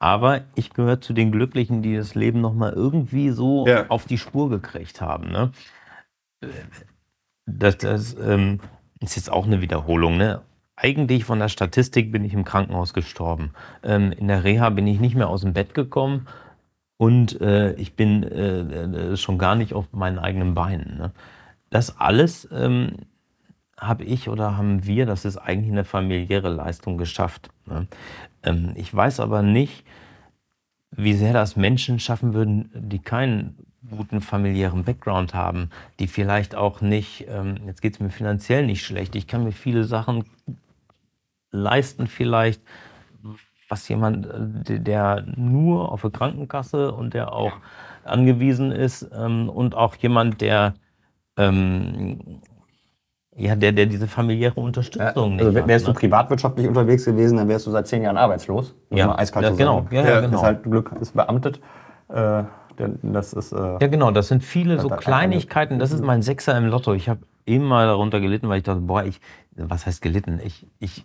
Aber ich gehöre zu den Glücklichen, die das Leben noch mal irgendwie so Ja. auf die Spur gekriegt haben. Ne? Das, das, ähm, ist jetzt auch eine Wiederholung, ne? Eigentlich von der Statistik bin ich im Krankenhaus gestorben. Ähm, in der Reha bin ich nicht mehr aus dem Bett gekommen und äh, ich bin äh, äh schon gar nicht auf meinen eigenen Beinen. Ne? Das alles ähm, habe ich oder haben wir, das ist eigentlich eine familiäre Leistung geschafft. Ne? Ähm, ich weiß aber nicht, wie sehr das Menschen schaffen würden, die keinen guten familiären Background haben, die vielleicht auch nicht, ähm, jetzt geht es mir finanziell nicht schlecht, ich kann mir viele Sachen leisten vielleicht, was jemand, äh, der nur auf eine Krankenkasse und der auch angewiesen ist ähm, und auch jemand, der ähm, ja, der, der diese familiäre Unterstützung ja, also nicht wärst hat, du ne? privatwirtschaftlich unterwegs gewesen, dann wärst du seit zehn Jahren arbeitslos. Ja, eiskalt ja, genau. Ja, ja, genau. Ist halt Glück, ist beamtet. Äh, das ist, äh, ja, genau, das sind viele so Kleinigkeiten. Das ist mein Sechser im Lotto. Ich habe immer darunter gelitten, weil ich dachte, boah, ich, was heißt gelitten? Ich, ich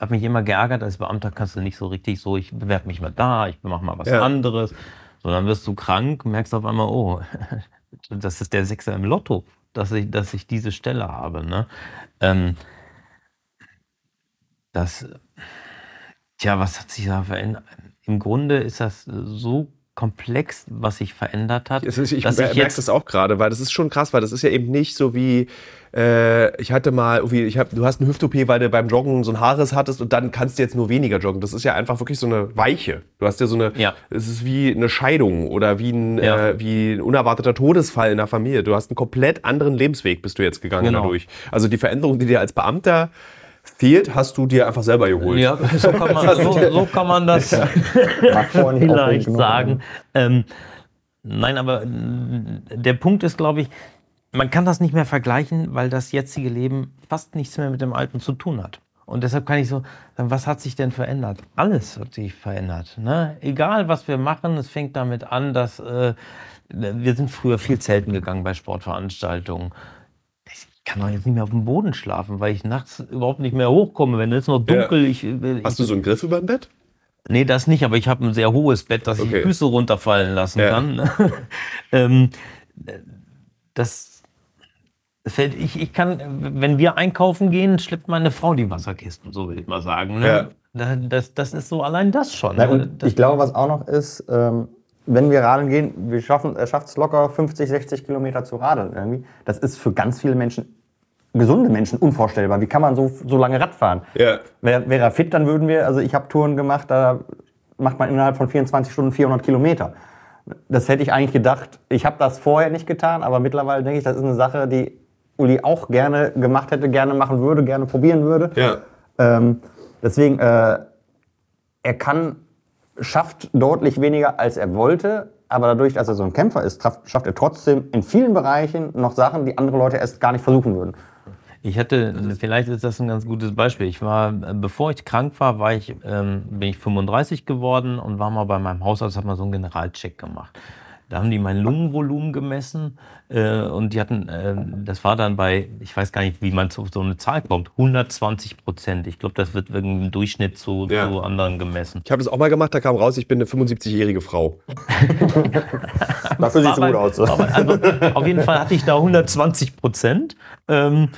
habe mich immer geärgert, als Beamter kannst du nicht so richtig so, ich bewerbe mich mal da, ich mache mal was ja. anderes. So, dann wirst du krank, merkst auf einmal, oh, das ist der Sechser im Lotto, dass ich, dass ich diese Stelle habe. Ne? Ähm, das, tja, was hat sich da verändert? Im Grunde ist das so komplex, was sich verändert hat. Ist, ich merke das auch gerade, weil das ist schon krass, weil das ist ja eben nicht so wie, äh, ich hatte mal, ich hab, du hast eine Hüft-OP, weil du beim Joggen so ein Haares hattest und dann kannst du jetzt nur weniger joggen. Das ist ja einfach wirklich so eine Weiche. Du hast ja so eine, ja. es ist wie eine Scheidung oder wie ein, ja. äh, wie ein unerwarteter Todesfall in der Familie. Du hast einen komplett anderen Lebensweg, bist du jetzt gegangen genau. dadurch. Also die Veränderung, die dir als Beamter fehlt, hast du dir einfach selber geholt. Ja, so kann man, so, so kann man das vielleicht sagen. Ähm, nein, aber äh, der Punkt ist, glaube ich, man kann das nicht mehr vergleichen, weil das jetzige Leben fast nichts mehr mit dem alten zu tun hat. Und deshalb kann ich so sagen, was hat sich denn verändert? Alles hat sich verändert. Ne? Egal, was wir machen, es fängt damit an, dass äh, wir sind früher viel zelten gegangen bei Sportveranstaltungen kann doch jetzt nicht mehr auf dem Boden schlafen, weil ich nachts überhaupt nicht mehr hochkomme, wenn es noch dunkel ja. ich, ich, Hast du so einen Griff über dem Bett? Nee, das nicht, aber ich habe ein sehr hohes Bett, dass okay. ich Füße runterfallen lassen ja. kann. ähm, das fällt, ich, ich kann, wenn wir einkaufen gehen, schleppt meine Frau die Wasserkisten, so will ich mal sagen. Ne? Ja. Das, das ist so allein das schon. Na, ne? das, ich glaube, was auch noch ist, ähm, wenn wir radeln gehen, wir schaffen, er schafft es locker 50, 60 Kilometer zu radeln irgendwie. Das ist für ganz viele Menschen, gesunde Menschen, unvorstellbar. Wie kann man so, so lange Rad fahren? Ja. Wäre wär er fit, dann würden wir, also ich habe Touren gemacht, da macht man innerhalb von 24 Stunden 400 Kilometer. Das hätte ich eigentlich gedacht. Ich habe das vorher nicht getan, aber mittlerweile denke ich, das ist eine Sache, die Uli auch gerne gemacht hätte, gerne machen würde, gerne probieren würde. Ja. Ähm, deswegen, äh, er kann schafft deutlich weniger, als er wollte. Aber dadurch, dass er so ein Kämpfer ist, schafft er trotzdem in vielen Bereichen noch Sachen, die andere Leute erst gar nicht versuchen würden. Ich hatte, vielleicht ist das ein ganz gutes Beispiel. Ich war, bevor ich krank war, war ich, ähm, bin ich 35 geworden und war mal bei meinem Hausarzt, hat mal so einen Generalcheck gemacht. Da haben die mein Lungenvolumen gemessen äh, und die hatten, äh, das war dann bei, ich weiß gar nicht, wie man zu so eine Zahl kommt, 120 Prozent. Ich glaube, das wird im Durchschnitt zu, ja. zu anderen gemessen. Ich habe das auch mal gemacht, da kam raus, ich bin eine 75-jährige Frau. Dafür sieht es gut aus. Also, auf jeden Fall hatte ich da 120 Prozent. Ähm,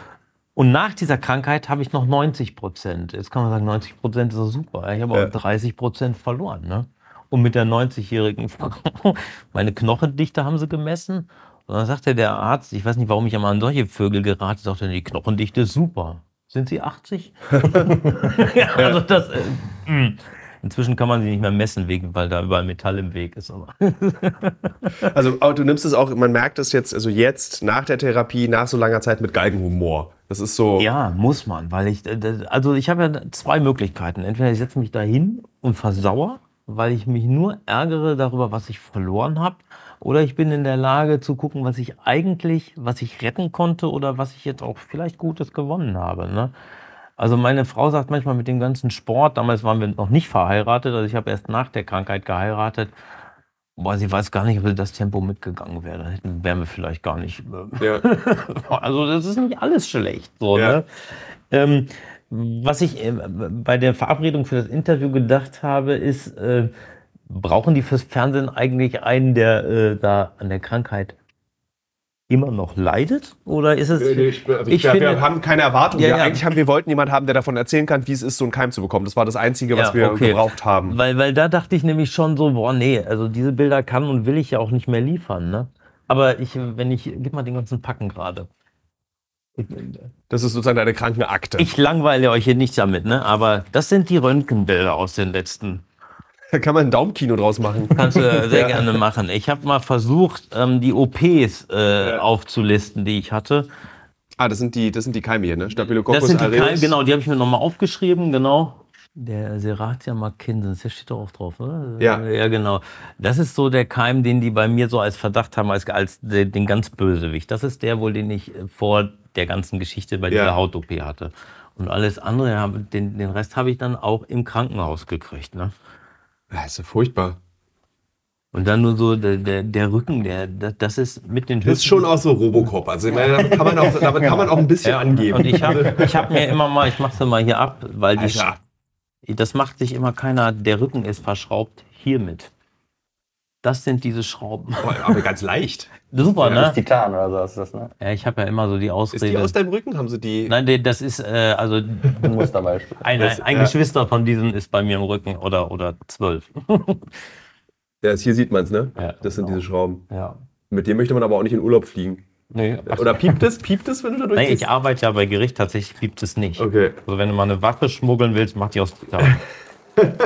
und nach dieser Krankheit habe ich noch 90 Prozent. Jetzt kann man sagen, 90 Prozent ist doch super. Ich habe ja. auch 30 Prozent verloren. Ne? Und mit der 90-jährigen Frau, meine Knochendichte haben sie gemessen. Und dann sagte der Arzt, ich weiß nicht, warum ich einmal an solche Vögel gerate, sagte, die Knochendichte ist super. Sind sie 80? ja, also das, äh, hm. Inzwischen kann man sie nicht mehr messen, wegen, weil da überall Metall im Weg ist. also du nimmst es auch, man merkt es jetzt, also jetzt nach der Therapie, nach so langer Zeit mit Galgenhumor. Das ist so. Ja, muss man, weil ich, äh, also ich habe ja zwei Möglichkeiten. Entweder ich setze mich da hin und versauere weil ich mich nur ärgere darüber, was ich verloren habe, oder ich bin in der Lage zu gucken, was ich eigentlich, was ich retten konnte oder was ich jetzt auch vielleicht Gutes gewonnen habe. Ne? Also meine Frau sagt manchmal mit dem ganzen Sport, damals waren wir noch nicht verheiratet, also ich habe erst nach der Krankheit geheiratet, boah, sie weiß gar nicht, ob sie das Tempo mitgegangen wäre. Dann wären wir vielleicht gar nicht. Äh, ja. also das ist nicht alles schlecht. So, ja. ne? ähm, was ich äh, bei der Verabredung für das Interview gedacht habe, ist, äh, brauchen die fürs Fernsehen eigentlich einen, der äh, da an der Krankheit immer noch leidet? Oder ist es. Ich, also Ich wir, finde- wir haben keine Erwartung. Ja, wir, ja. Eigentlich haben wir wollten jemanden haben, der davon erzählen kann, wie es ist, so einen Keim zu bekommen. Das war das Einzige, was Ja, wir okay. gebraucht haben. Weil, weil da dachte ich nämlich schon so, boah, nee, also diese Bilder kann und will ich ja auch nicht mehr liefern, ne? Aber ich, wenn ich, gib mal den ganzen Packen gerade. Ich, Das ist sozusagen deine Krankenakte. ich langweile euch hier nicht damit, ne? Aber das sind die Röntgenbilder aus den letzten. Da kann man ein Daumenkino draus machen. Kannst du sehr gerne machen. Ich habe mal versucht, ähm, die OPs äh, aufzulisten, die ich hatte. Ah, das sind die, das sind die Keime hier, ne? Staphylococcus Das sind die. Keime, genau, die habe ich mir nochmal aufgeschrieben, genau. Der Serratia marcescens, der steht doch auch drauf, oder? Ja. Ja, genau. Das ist so der Keim, den die bei mir so als Verdacht haben, als, als den, ganz Bösewicht. Das ist der wohl, den ich äh, vor der ganzen Geschichte bei Ja. dieser Haut-OP hatte. Und alles andere, den, den Rest habe ich dann auch im Krankenhaus gekriegt. Ne? Ja, ist ja furchtbar. Und dann nur so der, der, der Rücken, der, das, ist mit den Das ist schon auch so Robocop. Also ich meine, damit kann man auch, damit kann man auch ein bisschen Ja, angeben. Und ich habe ich hab mir immer mal, ich mache es mal hier ab, weil die, das macht sich immer keiner, der Rücken ist verschraubt hiermit. Das sind diese Schrauben. Aber- Aber ganz leicht. Super, Das ist ne? Titan oder so ist das, ne? Ja, ich habe ja immer so die Ist die Ausrede. aus deinem Rücken? Haben sie die? Nein, das ist, äh, also Ein Musterbeispiel. ein, ein, ein ja. Geschwister von diesen ist bei mir im Rücken oder, oder zwölf. Ja, hier sieht man es, ne? Ja, das sind genau. diese Schrauben. ja. Mit dem möchte man aber auch nicht in Urlaub fliegen. Nee, Oder piept es? Piept es, wenn du da nee, durchgehst? ich arbeite ja bei Gericht, tatsächlich gibt es nicht. Okay. Also wenn du mal eine Waffe schmuggeln willst, mach die aus Titan.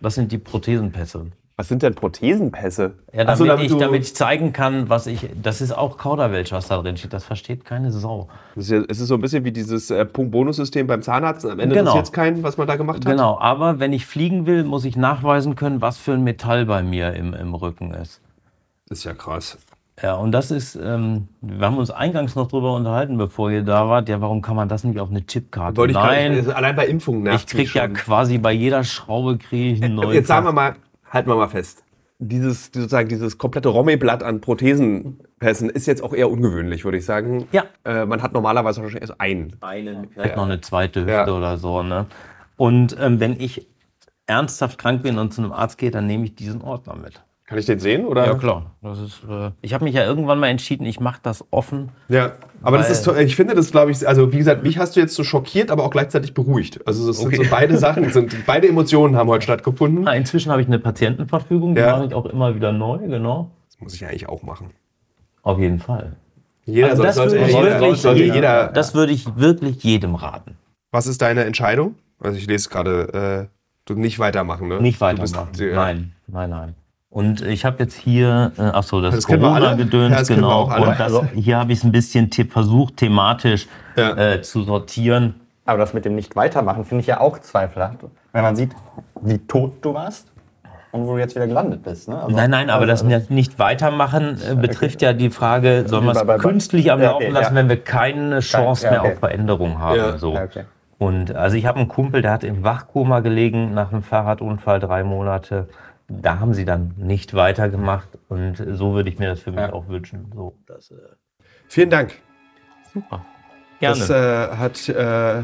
Das sind die Prothesenpässe. Was sind denn Prothesenpässe? Ja, damit, so, ich, du- damit ich zeigen kann, was ich. Das ist auch Kauderwelsch, was da drin steht. Das versteht keine Sau. Ist, ja, es ist so ein bisschen wie dieses äh, Punkt-Bonus-System beim Zahnarzt. Am Ende Genau. interessiert es keinen, was man da gemacht hat. Genau, aber wenn ich fliegen will, muss ich nachweisen können, was für ein Metall bei mir im, im Rücken ist. Ist ja krass. Ja, und das ist, ähm, wir haben uns eingangs noch drüber unterhalten, bevor ihr da wart. Ja, warum kann man das nicht auf eine Chipkarte? Wollte ich Nein, nicht, allein bei Impfungen nervt ich krieg ja quasi bei jeder Schraube kriege ich einen neuen. Jetzt sagen wir mal, halten wir mal fest. Dieses, die- sozusagen dieses komplette Rommel-Blatt an Prothesenpässen ist jetzt auch eher ungewöhnlich, würde ich sagen. Ja. Äh, man hat normalerweise wahrscheinlich erst einen. einen, vielleicht noch eine zweite Hüfte Ja. oder so. Ne? Und ähm, wenn ich ernsthaft krank bin und zu einem Arzt gehe, dann nehme ich diesen Ordner mit. Kann ich den sehen? Oder? Ja, klar. Das ist, äh, ich habe mich ja irgendwann mal entschieden, ich mache das offen. Ja, aber das ist, ich finde das, glaube ich, also wie gesagt, mich hast du jetzt so schockiert, aber auch gleichzeitig beruhigt. Also es sind so beide Sachen, sind, beide Emotionen haben heute stattgefunden. Ah, Inzwischen habe ich eine Patientenverfügung, die Ja. mache ich auch immer wieder neu, genau. Das muss ich eigentlich auch machen. Auf jeden Fall. Jeder Also das sollte, würde ich jeder, wirklich sollte jedem- jeder. Das würde ich wirklich jedem raten. Was ist deine Entscheidung? Also ich lese gerade, äh, du nicht weitermachen, ne? Nicht weitermachen. bist, ja. Nein, nein, nein. Und ich habe jetzt hier, äh, ach so, das, Das. Corona-Gedöns, Ja, das genau. auch alle. Und das, hier habe ich es ein bisschen the versucht, thematisch Ja. äh, zu sortieren. Aber das mit dem Nicht-Weitermachen finde ich ja auch zweifelhaft. Wenn man sieht, wie tot du warst und wo du jetzt wieder gelandet bist. Ne? Also- Nein, nein, aber das also- nicht weitermachen äh, betrifft ja die Frage, sollen wir es künstlich am Laufen okay, lassen, ja. wenn wir keine Chance ja, mehr okay. auf Veränderung haben. Ja. so. Ja, okay. Und also ich habe einen Kumpel, der hat im Wachkoma gelegen nach einem Fahrradunfall drei Monate. Da haben sie dann nicht weitergemacht und so würde ich mir das für mich Ja. auch wünschen. So, das, äh, Vielen Dank. super. Gerne. Das äh, hat, äh,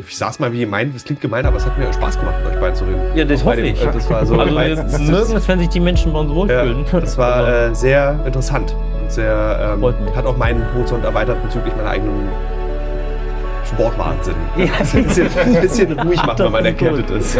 ich sag's mal wie gemein, das klingt gemein, aber es hat mir Spaß gemacht, mit euch beiden zu reden. ja, das hoffe dem- ich. äh, Das war so, also wir mögen es, wenn sich die Menschen bei uns Ja, wohlfühlen. das war äh, sehr interessant und sehr, ähm, hat auch meinen Horizont erweitert bezüglich meiner eigenen Sportwahnsinn. Ja. ein bisschen, ein bisschen ruhig machen, wenn man erkältet ist.